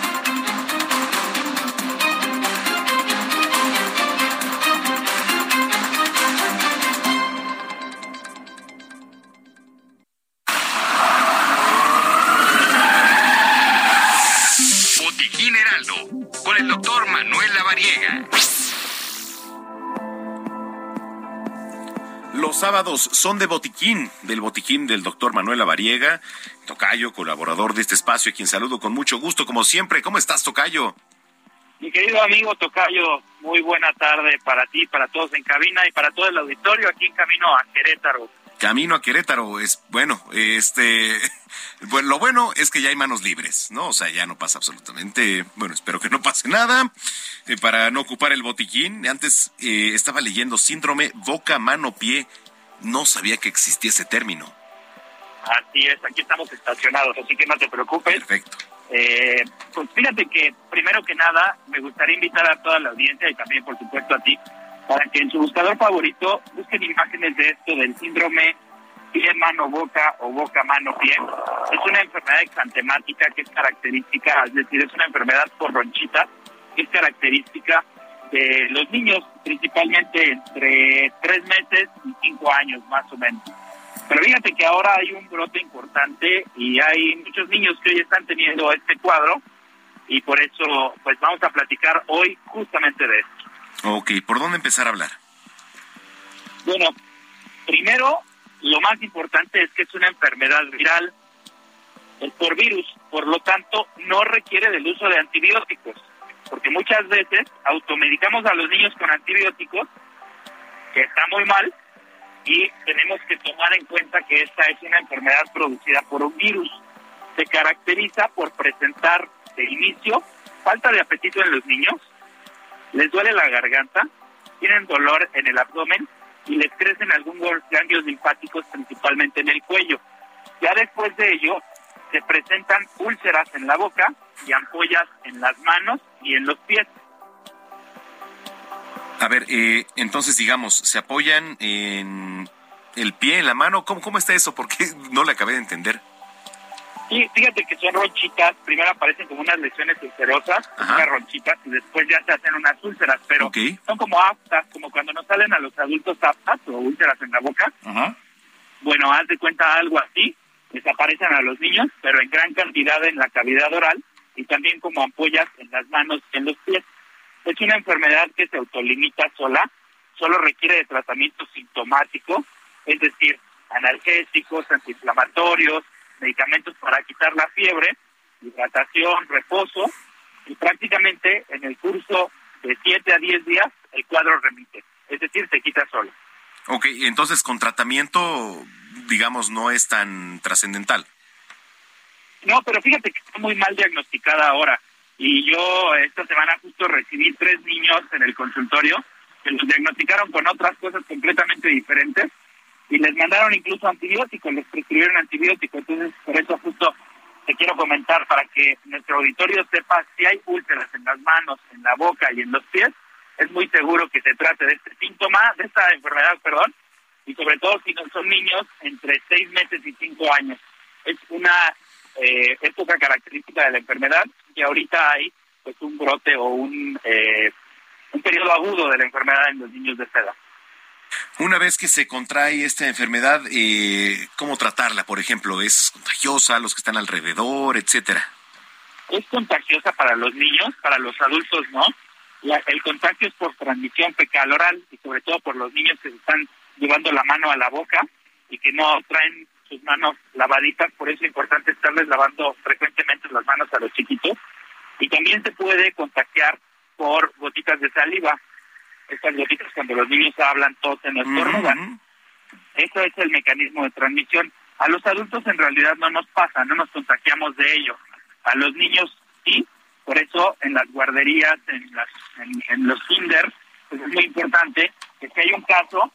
Son de botiquín, del botiquín del doctor Manuel Lavariega, Tocayo, colaborador de este espacio, a quien saludo con mucho gusto, como siempre. ¿Cómo estás, Tocayo? Mi querido amigo Tocayo, muy buena tarde para ti, para todos en cabina y para todo el auditorio aquí en camino a Querétaro. Camino a Querétaro es bueno, este, bueno, lo bueno es que ya hay manos libres, ¿no? O sea, ya no pasa absolutamente, bueno, espero que no pase nada eh, para no ocupar el botiquín. Antes eh, estaba leyendo síndrome boca, mano, pie. No sabía que existía ese término. Así es, aquí estamos estacionados, así que no te preocupes. Perfecto. Eh, pues fíjate que primero que nada me gustaría invitar a toda la audiencia y también por supuesto a ti para que en su buscador favorito busquen imágenes de esto del síndrome pie mano boca o boca mano pie. Es una enfermedad exantemática que es característica, es decir, es una enfermedad por ronchita que es característica de los niños, principalmente entre tres meses y cinco años más o menos. Pero fíjate que ahora hay un brote importante y hay muchos niños que hoy están teniendo este cuadro y por eso pues vamos a platicar hoy justamente de esto. Ok, ¿por dónde empezar a hablar? Bueno, primero, lo más importante es que es una enfermedad viral, es por virus, por lo tanto no requiere del uso de antibióticos, porque muchas veces automedicamos a los niños con antibióticos, que está muy mal, y tenemos que tomar en cuenta que esta es una enfermedad producida por un virus. Se caracteriza por presentar de inicio falta de apetito en los niños, les duele la garganta, tienen dolor en el abdomen y les crecen algunos ganglios linfáticos, principalmente en el cuello. Ya después de ello, se presentan úlceras en la boca y ampollas en las manos y en los pies. A ver, eh, entonces digamos, ¿se apoyan en el pie, en la mano? ¿Cómo, cómo está eso? Porque no le acabé de entender. Sí, fíjate que son ronchitas, primero aparecen como unas lesiones ulcerosas, unas ronchitas, y después ya se hacen unas úlceras, pero son como aftas, como cuando nos salen a los adultos aftas o úlceras en la boca. Bueno, haz de cuenta algo así, desaparecen a los niños, pero en gran cantidad en la cavidad oral y también como ampollas en las manos y en los pies. Es una enfermedad que se autolimita sola, solo requiere de tratamiento sintomático, es decir, analgésicos, antiinflamatorios, medicamentos para quitar la fiebre, hidratación, reposo, y prácticamente en el curso de 7 a 10 días el cuadro remite, es decir, se quita solo. Ok, entonces con tratamiento, digamos, no es tan trascendental. No, pero fíjate que está muy mal diagnosticada ahora. Y yo esta semana justo recibí tres niños en el consultorio que los diagnosticaron con otras cosas completamente diferentes y les mandaron incluso antibióticos, les prescribieron antibióticos. Entonces, por eso justo te quiero comentar para que nuestro auditorio sepa si hay úlceras en las manos, en la boca y en los pies, es muy seguro que se trate de este síntoma, de esta enfermedad, perdón, y sobre todo si no son niños entre seis meses y cinco años. Es una eh, época característica de la enfermedad y ahorita hay pues un brote o un, eh, un periodo agudo de la enfermedad en los niños de esta edad. Una vez que se contrae esta enfermedad, eh, ¿cómo tratarla? Por ejemplo, ¿es contagiosa? ¿Los que están alrededor, etcétera? Es contagiosa para los niños, para los adultos no. el contagio es por transmisión fecal oral y sobre todo por los niños que se están llevando la mano a la boca y que no traen sus manos lavaditas, por eso es importante estarles lavando frecuentemente las manos a los chiquitos. Y también se puede contagiar por gotitas de saliva estas gotitas cuando los niños hablan, tosen o estornudan. Eso es el mecanismo de transmisión. A los adultos en realidad no nos pasa, no nos contagiamos de ello. A los niños sí, por eso en las guarderías, en, las, en, los kinder, pues es muy importante que si hay un caso,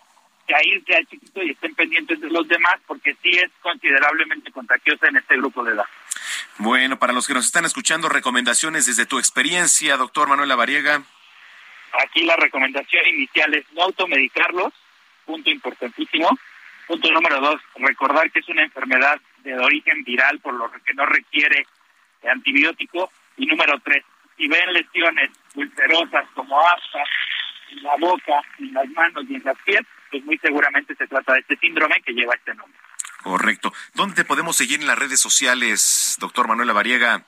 que ahí sea chiquito y estén pendientes de los demás, porque sí es considerablemente contagiosa en este grupo de edad. Bueno, para los que nos están escuchando, recomendaciones desde tu experiencia, doctor Manuel Lavariega. Aquí la recomendación inicial es no automedicarlos, punto importantísimo. Punto número dos, recordar que es una enfermedad de origen viral, por lo que no requiere antibiótico. Y número tres, si ven lesiones ulcerosas como aspas en la boca, en las manos y en las pies, pues muy seguramente se trata de este síndrome que lleva este nombre. Correcto. ¿Dónde te podemos seguir en las redes sociales, doctor Manuel Variega?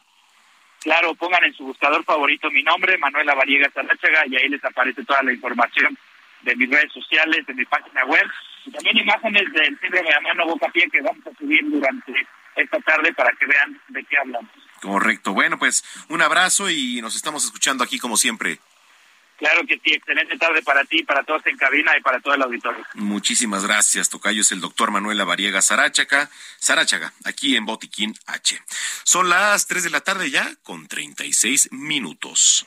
Claro, pongan en su buscador favorito mi nombre, Manuela Variega Saláchaga, y ahí les aparece toda la información de mis redes sociales, de mi página web, y también imágenes del síndrome de mano boca pie que vamos a subir durante esta tarde para que vean de qué hablamos. Correcto. Bueno, pues un abrazo y nos estamos escuchando aquí como siempre. Claro que sí, excelente tarde para ti, para todos en cabina y para todo el auditorio. Muchísimas gracias, Tocayo. Es el doctor Manuel Variega Sarachaga, Sarachaga, aquí en Botiquín H. Son las 3 de la tarde ya, con 36 minutos.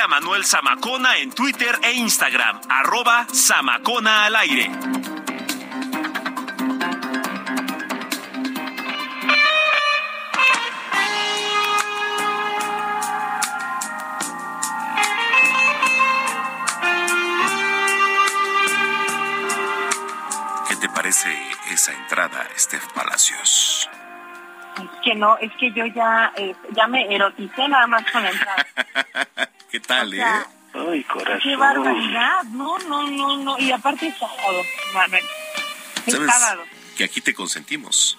Sigue a Manuel Zamacona en Twitter e Instagram, arroba Zamacona al aire. ¿Qué te parece esa entrada, Steph Palacios? Es que no, es que yo ya, eh, ya me eroticé nada más con la entrada. ¿Qué tal, eh? Ay, corazón. Qué barbaridad. No, no, no, no. Y aparte es sábado, Manuel. Es ¿Sabes sábado. que aquí te consentimos?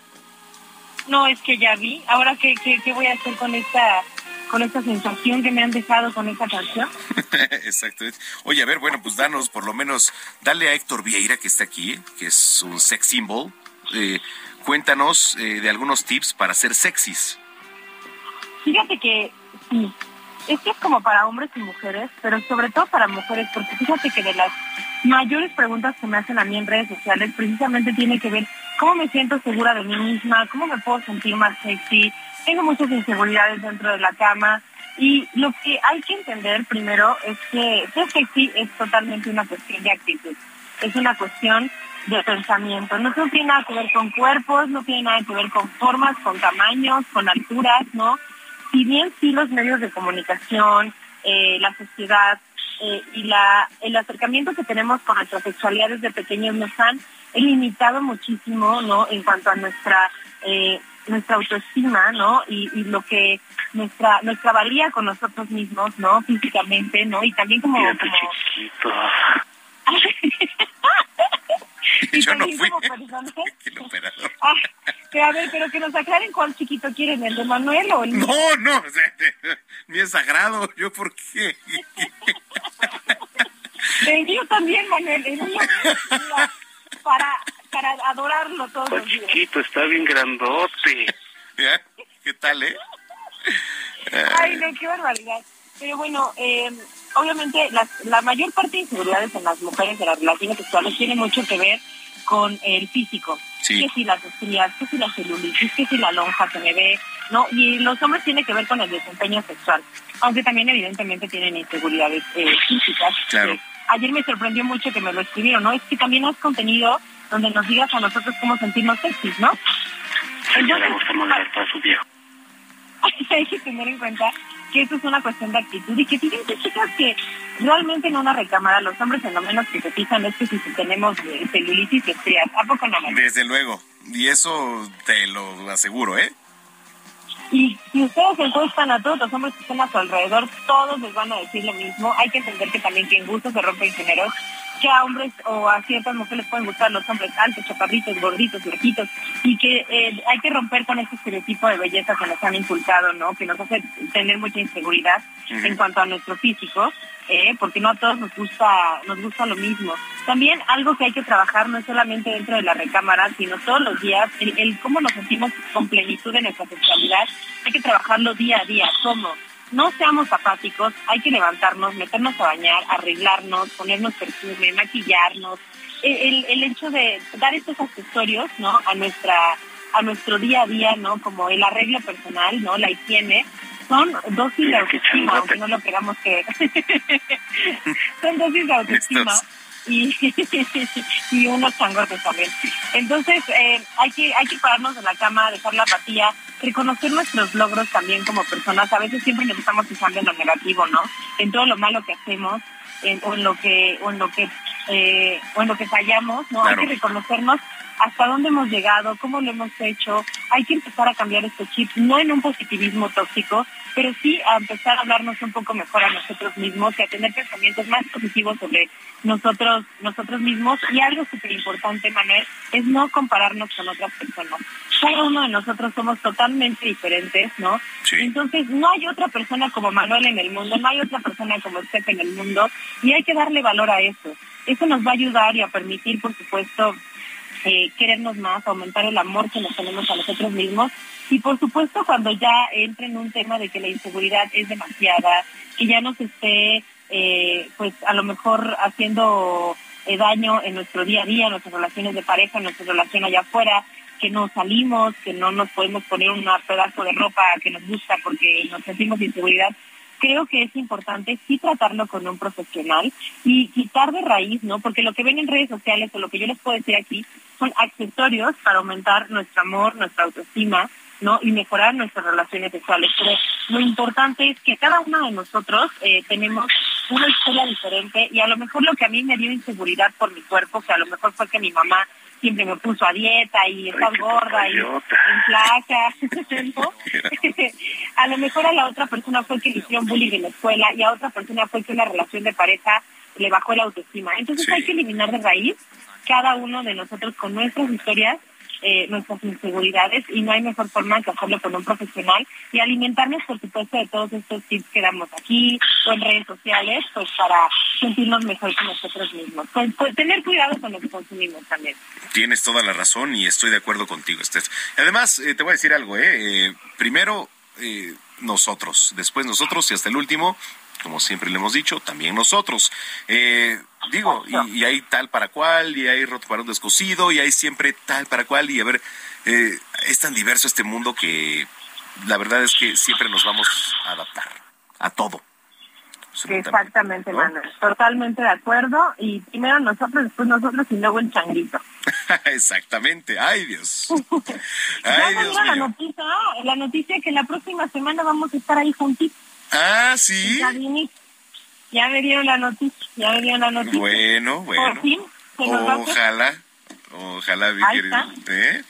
No, es que ya vi. Ahora, ¿qué, qué, qué voy a hacer con esta con esta sensación que me han dejado con esta canción. Exacto. Oye, a ver, bueno, pues danos por lo menos, dale a Héctor Vieira que está aquí, que es un sex symbol. Eh, cuéntanos eh, de algunos tips para ser sexys. Fíjate que sí, esto es como para hombres y mujeres, pero sobre todo para mujeres, porque fíjate que de las mayores preguntas que me hacen a mí en redes sociales precisamente tiene que ver cómo me siento segura de mí misma, cómo me puedo sentir más sexy, tengo muchas inseguridades dentro de la cama y lo que hay que entender primero es que ser sexy es totalmente una cuestión de actitud, es una cuestión de pensamiento, no tiene nada que ver con cuerpos, no tiene nada que ver con formas, con tamaños, con alturas, ¿no? Si bien sí los medios de comunicación, eh, la sociedad eh, y la, el acercamiento que tenemos con nuestra sexualidad desde pequeños nos han limitado muchísimo, ¿no? En cuanto a nuestra eh, nuestra autoestima, ¿no? Y, lo que nuestra nuestra valía con nosotros mismos, ¿no? Físicamente, ¿no? Y también como como Yo no fui ah, pero a ver, pero que nos aclaren cuál chiquito quieren, el de Manuel o el. No, no, ni es sagrado, ¿yo por qué? el mío también, Manuel, el mío, para, para adorarlo todo. El chiquito está bien grandote. ¿Qué tal, eh? Ay, no, qué barbaridad. Pero bueno, eh, obviamente la mayor parte de inseguridades en las mujeres de las relaciones sexuales tiene mucho que ver con el físico. Que si las estrías, que si la celulitis, que si la lonja se me ve, ¿no? Y los hombres tiene que ver con el desempeño sexual, aunque también evidentemente tienen inseguridades eh, físicas. Claro. ayer me sorprendió mucho que me lo escribieron, ¿no? Es que también has contenido donde nos digas a nosotros cómo sentirnos sexys, ¿no? Entonces, que tener en cuenta que eso es una cuestión de actitud y que fíjense chicas que realmente en una recámara los hombres en lo menos que se fijan es que si tenemos eh, celulitis estrías, ¿a poco no? Desde luego, y eso te lo aseguro, ¿eh? Y si ustedes encuestan a todos los hombres que están a su alrededor, todos les van a decir lo mismo. Hay que entender que también que en gusto se rompen géneros que a hombres o a ciertas mujeres pueden gustar los hombres altos, chaparritos, gorditos, viejitos, y que eh, hay que romper con ese estereotipo de belleza que nos han inculcado, ¿no? Que nos hace tener mucha inseguridad en cuanto a nuestro físico, eh, porque no a todos nos gusta, nos gusta lo mismo. También algo que hay que trabajar no es solamente dentro de la recámara, sino todos los días, el, el cómo nos sentimos con plenitud en nuestra sexualidad, hay que trabajarlo día a día, cómo no seamos apáticos, hay que levantarnos, meternos a bañar, arreglarnos, ponernos perfume, maquillarnos. El, el, hecho de dar estos accesorios, ¿no? A nuestra a nuestro día a día, ¿no? Como el arreglo personal, ¿no? La higiene, son dosis de autoestima, aunque no lo queramos que son dosis de autoestima y, y unos changotes también. Entonces, eh, hay que hay que pararnos de la cama, dejar la apatía, reconocer nuestros logros también como personas. A veces siempre nos estamos fijando en lo negativo, ¿no? En todo lo malo que hacemos, o en lo que o en lo que eh, o en lo que fallamos, ¿no? Hay que reconocernos hasta dónde hemos llegado, cómo lo hemos hecho. Hay que empezar a cambiar este chip, no en un positivismo tóxico, pero sí a empezar a hablarnos un poco mejor a nosotros mismos y a tener pensamientos más positivos sobre nosotros, nosotros mismos. Y algo súper importante, Manuel, es no compararnos con otras personas. Cada uno de nosotros somos totalmente diferentes, ¿no? Entonces, no hay otra persona como Manuel en el mundo, no hay otra persona como usted en el mundo, y hay que darle valor a eso. Eso nos va a ayudar y a permitir, por supuesto, eh, querernos más, aumentar el amor que nos tenemos a nosotros mismos. Y por supuesto, cuando ya entre en un tema de que la inseguridad es demasiada, que ya nos esté, eh, pues a lo mejor haciendo eh, daño en nuestro día a día, en nuestras relaciones de pareja, en nuestra relación allá afuera, que no salimos, que no nos podemos poner un pedazo de ropa que nos gusta porque nos sentimos inseguridad, creo que es importante sí tratarlo con un profesional y quitar de raíz, ¿no? Porque lo que ven en redes sociales o lo que yo les puedo decir aquí son accesorios para aumentar nuestro amor, nuestra autoestima, ¿no? Y mejorar nuestras relaciones sexuales. Pero lo importante es que cada uno de nosotros eh, tenemos una historia diferente y a lo mejor lo que a mí me dio inseguridad por mi cuerpo, que a lo mejor fue que mi mamá siempre me puso a dieta y estás gorda y en placa, a lo mejor a la otra persona fue que le hicieron bullying en la escuela y a otra persona fue que una relación de pareja le bajó la autoestima. Entonces hay que eliminar de raíz cada uno de nosotros con nuestras historias eh, nuestras inseguridades y no hay mejor forma que hacerlo con un profesional y alimentarnos, por supuesto, de todos estos tips que damos aquí o en redes sociales, pues para sentirnos mejor con nosotros mismos. Pues, tener cuidado con lo que consumimos también. Tienes toda la razón y estoy de acuerdo contigo, Steph. Además, eh, te voy a decir algo, ¿eh? eh primero, eh, nosotros, después nosotros y hasta el último, como siempre le hemos dicho, también nosotros. Eh, digo, y, hay tal para cual, y hay roto para un descosido, y hay siempre tal para cual, y a ver, eh, es tan diverso este mundo que la verdad es que siempre nos vamos a adaptar a todo. Exactamente, Manuel. Totalmente de acuerdo. Y primero nosotros, después nosotros y luego el changuito. Exactamente. Ay, Dios. Ay, ya Dios mío. la noticia, la noticia que la próxima semana vamos a estar ahí juntitos. Ah, sí. Ya me dieron la noticia, ya me dieron la noticia. Bueno, bueno. Por fin, Ojalá, ojalá, mi querido. ¿eh?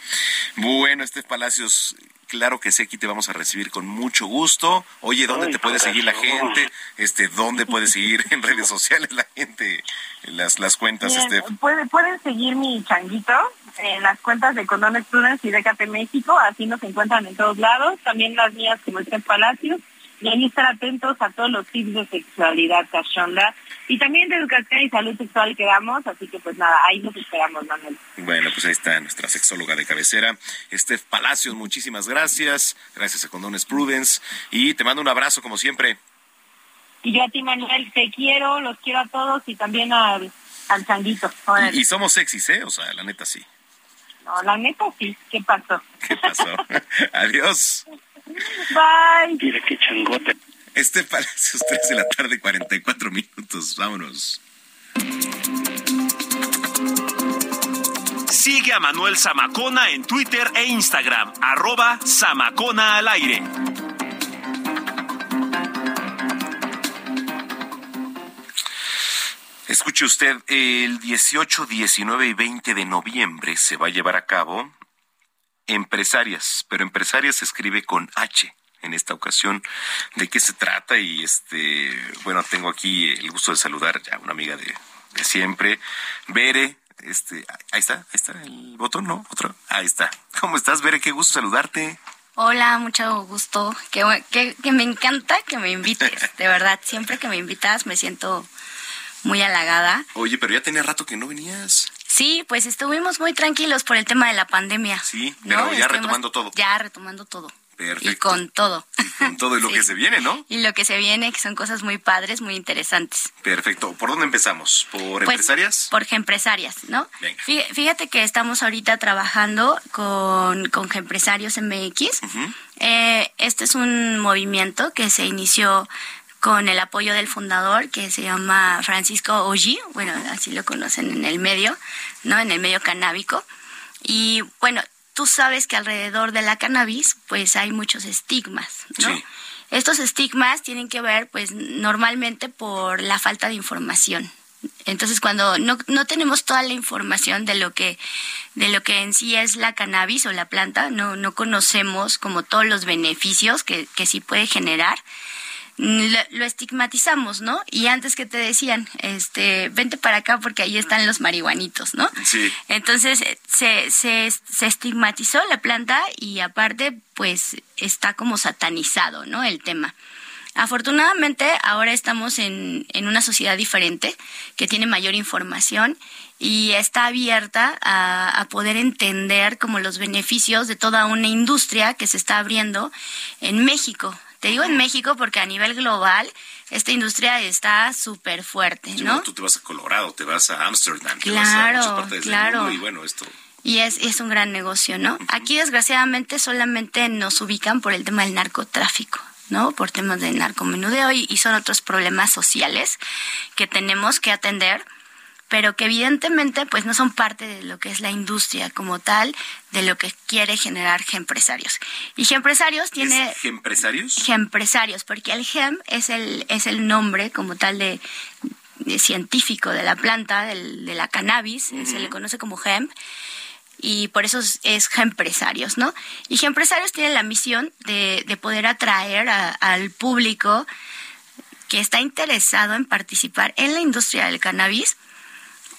Bueno, este Palacios, claro que sí, aquí te vamos a recibir con mucho gusto. Oye, ¿dónde te puede seguir la gente? Este, ¿dónde puede seguir en redes sociales la gente? Las, las cuentas, este. Puede, pueden seguir mi changuito en las cuentas de Condones Prudence y de KP México, así nos encuentran en todos lados. También las mías como Estef Palacios y ahí estar atentos a todos los tips de sexualidad cachonda y también de educación y salud sexual que damos, así que pues nada, ahí nos esperamos, Manuel. Bueno, pues ahí está nuestra sexóloga de cabecera, Steph Palacios, muchísimas gracias, gracias a Condones Prudence y te mando un abrazo como siempre. Y yo a ti, Manuel, te quiero, los quiero a todos y también al, al changuito. Y, y somos sexys, ¿eh? O sea, la neta sí. No, la neta sí, ¿qué pasó? ¿Qué pasó? Adiós. Bye. Mira qué changote. Este Palacios 3 de la tarde, 44 minutos. Vámonos. Sigue a Manuel Zamacona en Twitter e Instagram, arroba Zamacona al aire. Escuche usted, el 18, 19 y 20 de noviembre se va a llevar a cabo empresarias, pero empresarias se escribe con H en esta ocasión. ¿De qué se trata? Y este, bueno, tengo aquí el gusto de saludar a una amiga de, siempre, Bere. Este, ahí está, ahí está el botón, ¿no? Otro. Ahí está. ¿Cómo estás, Bere? Qué gusto saludarte. Hola, mucho gusto. Que, que, que me encanta que me invites. De verdad, siempre que me invitas me siento muy halagada. Oye, pero ya tenía rato que no venías. Sí, pues estuvimos muy tranquilos por el tema de la pandemia. Sí, pero ya retomando todo. Ya retomando todo. Perfecto. Y con todo. Y con todo y lo que se viene, ¿no? Y lo que se viene, que son cosas muy padres, muy interesantes. Perfecto. ¿Por dónde empezamos? ¿Por pues, empresarias? Por empresarias, ¿no? Venga. Fíjate que estamos ahorita trabajando con, con Empresarios MX. eh, este es un movimiento que se inició con el apoyo del fundador que se llama Francisco Oji, bueno, así lo conocen en el medio, ¿no? En el medio canábico. Y bueno, tú sabes que alrededor de la cannabis, pues hay muchos estigmas, ¿no? Estos estigmas tienen que ver, pues, normalmente por la falta de información. Entonces, cuando no, no tenemos toda la información de lo que de lo que en sí es la cannabis o la planta, no, no conocemos como todos los beneficios que, que sí puede generar, lo, estigmatizamos, ¿no? Y antes que te decían, este, vente para acá porque ahí están los marihuanitos, ¿no? Sí. Entonces se, se, se estigmatizó la planta y aparte, pues está como satanizado, ¿no? El tema. Afortunadamente, ahora estamos en, en una sociedad diferente que tiene mayor información y está abierta a, a, poder entender como los beneficios de toda una industria que se está abriendo en México. Te digo en México porque a nivel global esta industria está súper fuerte, ¿no? tú te vas a Colorado, te vas a Ámsterdam, claro, vas a partes claro. Del mundo y bueno, esto... Y es, es un gran negocio, ¿no? Aquí desgraciadamente solamente nos ubican por el tema del narcotráfico. ¿no? Por temas de narcomenudeo y, y son otros problemas sociales que tenemos que atender pero que evidentemente pues no son parte de lo que es la industria como tal, de lo que quiere generar Gempresarios. Y Gempresarios tiene... ¿Es Gempresarios? Gempresarios, porque el Gem es el, es el nombre como tal de, de científico de la planta, del, de la cannabis, uh -huh. se le conoce como Gem y por eso es, es Gempresarios, ¿no? Y Gempresarios tiene la misión de, de poder atraer a, al público que está interesado en participar en la industria del cannabis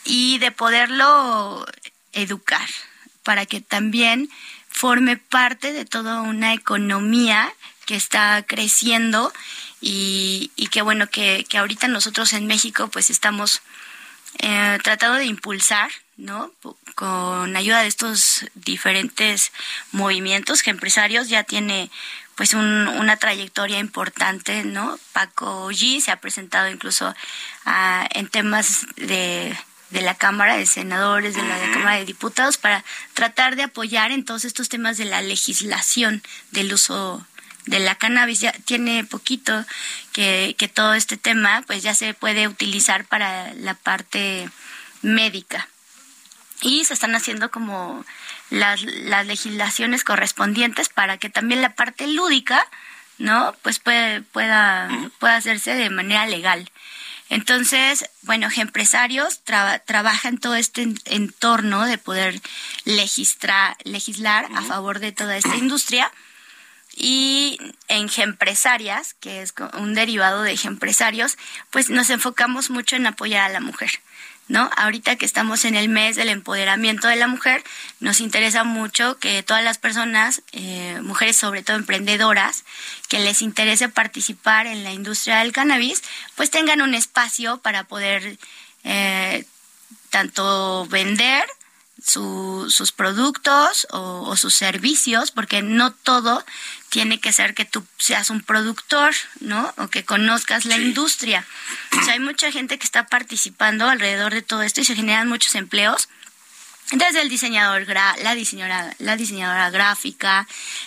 y de poderlo educar, para que también forme parte de toda una economía que está creciendo y, y que bueno, que, que ahorita nosotros en México pues estamos eh, tratando de impulsar, ¿no? Con ayuda de estos diferentes movimientos que empresarios ya tiene pues un, una trayectoria importante, ¿no? Paco G se ha presentado incluso ah, en temas de, de la Cámara de Senadores, de la, Cámara de Diputados, para tratar de apoyar en todos estos temas de la legislación del uso de la cannabis. Ya tiene poquito que, que todo este tema pues ya se puede utilizar para la parte médica. Y se están haciendo como las, las legislaciones correspondientes para que también la parte lúdica, ¿no? Pues puede, pueda, pueda hacerse de manera legal. Entonces, bueno, empresarios trabajan todo este entorno de poder legislar, legislar a favor de toda esta industria y en empresarias, que es un derivado de empresarios, pues nos enfocamos mucho en apoyar a la mujer. ¿No? Ahorita que estamos en el mes del empoderamiento de la mujer, nos interesa mucho que todas las personas, eh, mujeres sobre todo emprendedoras, que les interese participar en la industria del cannabis, pues tengan un espacio para poder eh, tanto vender sus productos o, sus servicios, porque no todo tiene que ser que tú seas un productor, ¿no? O que conozcas la industria. O sea, hay mucha gente que está participando alrededor de todo esto y se generan muchos empleos. Desde el diseñador, la diseñadora, la diseñadora gráfica,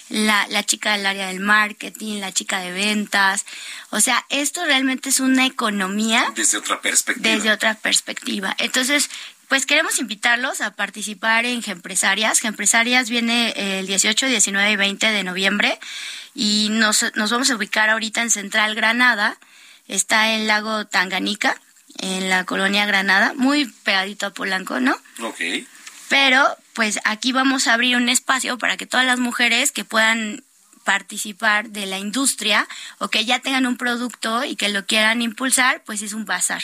la, la chica del área del marketing, la chica de ventas. O sea, esto realmente es una economía. Desde otra perspectiva. Desde otra perspectiva. Entonces, pues queremos invitarlos a participar en Gempresarias. Gempresarias viene el 18, 19 y 20 de noviembre y nos, nos vamos a ubicar ahorita en Central Granada. Está en Lago Tanganica, en la colonia Granada, muy pegadito a Polanco, ¿no? Ok. Pero pues aquí vamos a abrir un espacio para que todas las mujeres que puedan participar de la industria o que ya tengan un producto y que lo quieran impulsar, pues es un bazar,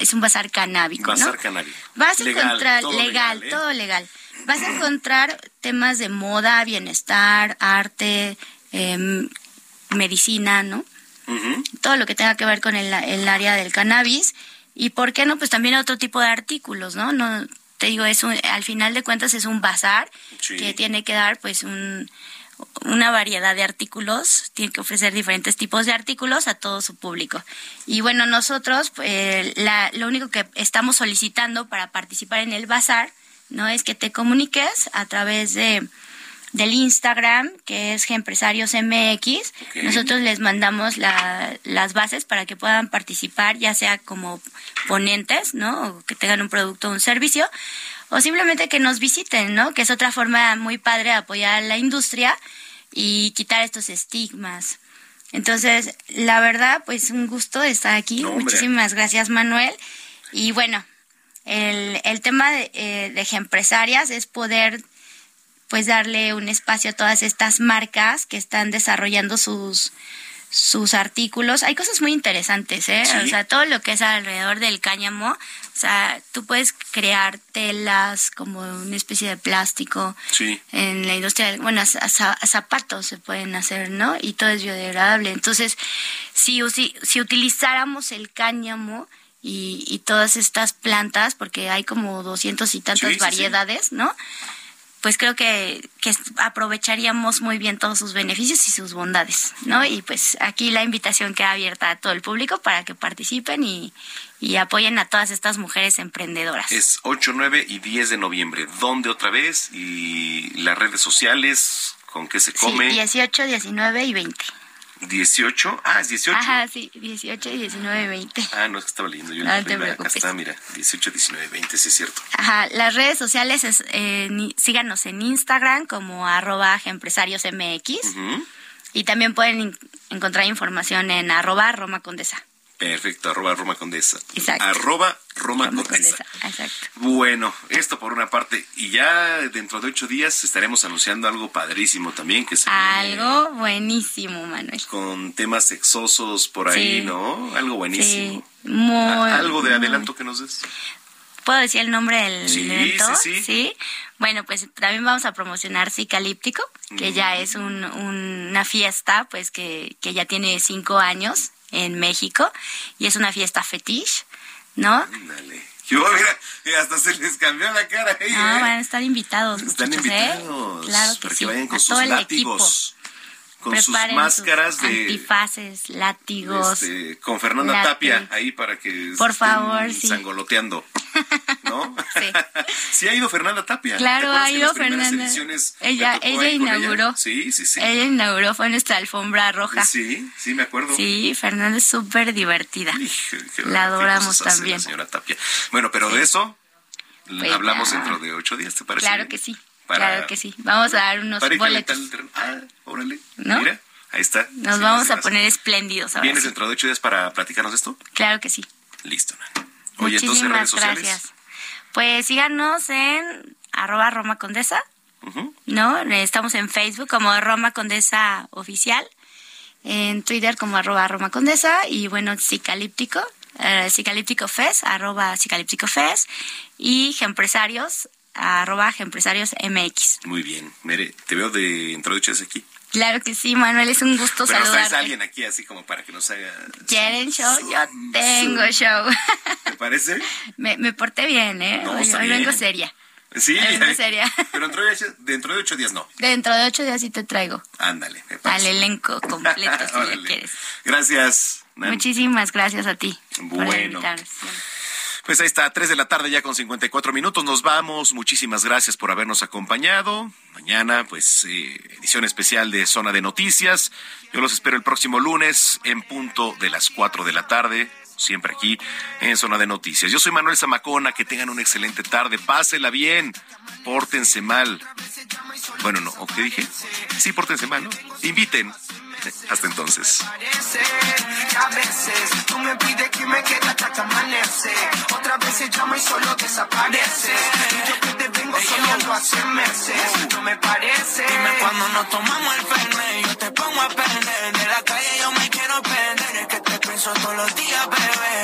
es un bazar canábico. Bazar canábico. Vas a encontrar legal, ¿eh? todo legal. Vas a encontrar temas de moda, bienestar, arte, em, medicina, ¿no? Todo lo que tenga que ver con el, el, área del cannabis. Y por qué no, pues también otro tipo de artículos, ¿no? No te digo, es al final de cuentas es un bazar que tiene que dar pues un una variedad de artículos, tiene que ofrecer diferentes tipos de artículos a todo su público. Y bueno, nosotros pues, la, lo único que estamos solicitando para participar en el bazar, ¿no? Es que te comuniques a través de del Instagram, que es Empresarios MX. Nosotros les mandamos la, las bases para que puedan participar, ya sea como ponentes, ¿no? O que tengan un producto o un servicio, o simplemente que nos visiten, ¿no? Que es otra forma muy padre de apoyar a la industria y quitar estos estigmas. Entonces, la verdad, pues un gusto estar aquí. Muchísimas gracias, Manuel. Y bueno, el, el tema de, eh, de empresarias es poder pues darle un espacio a todas estas marcas que están desarrollando sus sus artículos. Hay cosas muy interesantes, ¿eh? O sea, todo lo que es alrededor del cáñamo. O sea, tú puedes crear telas como una especie de plástico. Sí. En la industria, bueno, zapatos se pueden hacer, ¿no? Y todo es biodegradable. Entonces, si, si, si utilizáramos el cáñamo y, y todas estas plantas, porque hay como doscientos y tantas variedades, ¿no? Pues creo que, aprovecharíamos muy bien todos sus beneficios y sus bondades, ¿no? Y pues aquí la invitación queda abierta a todo el público para que participen y, apoyen a todas estas mujeres emprendedoras. Es 8, 9 y 10 de noviembre. ¿Dónde otra vez? Y las redes sociales, ¿con qué se come? Sí, 18, 19 y 20. 18, ah, es 18. Ajá, sí, 18, 19, 20. Ah, no, es que estaba leyendo yo. No te Acá está, mira, 18, 19, 20, sí es cierto. Ajá, las redes sociales, es, eh, síganos en Instagram como arroba empresariosmx. Y también pueden encontrar información en arroba Roma Condesa. Perfecto, arroba Roma Condesa. Exacto. Arroba Roma, Condesa. Exacto. Bueno, esto por una parte. Y ya dentro de ocho días estaremos anunciando algo padrísimo también. que se Algo buenísimo, Manuel. Con temas sexosos por ahí, ¿no? Algo buenísimo. Sí, muy. ¿Algo de adelanto que nos des? ¿Puedo decir el nombre del evento? Sí, sí, Bueno, pues también vamos a promocionar Cicalíptico, que ya es una fiesta, pues que, que ya tiene cinco años en México y es una fiesta fetiche, ¿no? Yo, mira, hasta se les cambió la cara. Ahí, ah, van a estar invitados. Están ¿eh? invitados. Claro que para sí. que vayan con sus látigos con sus máscaras de antifaces, látigos, este, con Fernanda Tapia ahí para que por favor, sí. sangoloteando, ¿no? sí. sí ha ido Fernanda Tapia. Claro, ha ido Fernanda. Ella, ella inauguró. Sí, sí, sí. Ella inauguró fue nuestra alfombra roja. Sí, sí me acuerdo. Sí, Fernanda es súper divertida. la adoramos también. señora Tapia. Bueno, pero de eso pues hablamos dentro de ocho días, ¿te parece? Claro que sí claro que sí. Vamos a dar unos boletos. Ah, órale. Mira, ahí está. Nos vamos a poner espléndidos ahora ¿Vienes dentro de ocho días para platicarnos de esto? Claro que sí. Listo. Oye, entonces, redes sociales. gracias. Pues síganos en arroba Roma Condesa, ¿no? Estamos en Facebook como Roma Condesa Oficial, en Twitter como arroba Roma Condesa y bueno, Cicalíptico, eh, Cicalíptico Fest, arroba Cicalíptico Fest y Empresarios arroba empresarios MX. Muy bien. Mire, te veo de introducciones aquí. Claro que sí, Manuel, es un gusto Pero saludarte. a alguien aquí así como para que nos haga... ¿Quieren show? Yo tengo show. ¿Te parece? me, me porté bien, ¿eh? No, hoy, vengo seria. Sí, vengo seria. pero dentro de, dentro de ocho días no. Dentro de ocho días sí te traigo. Ándale, me parece. Al elenco completo, si le quieres. Gracias. Muchísimas gracias a ti. Bueno. Por pues ahí está, 3 de la tarde ya con 54 minutos. Nos vamos. Muchísimas gracias por habernos acompañado. Mañana, pues, eh, edición especial de Zona de Noticias. Yo los espero el próximo lunes en punto de las 4 de la tarde. Siempre aquí en Zona de Noticias. Yo soy Manuel Zamacona. Que tengan una excelente tarde. Pásela bien. Pórtense mal. Bueno, no. ¿O qué dije? Sí, pórtense mal, ¿no? Inviten hasta entonces. A veces tú me pides que me quede hasta que amanece. Otras veces llamo y solo desaparece. Y yo que te vengo soñando hace meses. No me parece. Dime cuando nos tomamos el fernet. Yo te pongo a perder. De la calle yo me quiero perder. Es que te pienso todos los días, bebé.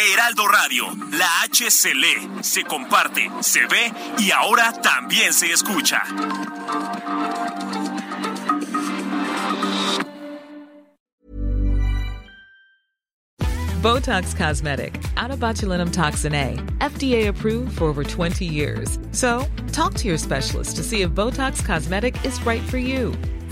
Heraldo Radio, la H se lee, se comparte, se ve y ahora también se escucha. Botox Cosmetic, out of botulinum toxin A, FDA approved for over 20 years. So, talk to your specialist to see if Botox Cosmetic is right for you.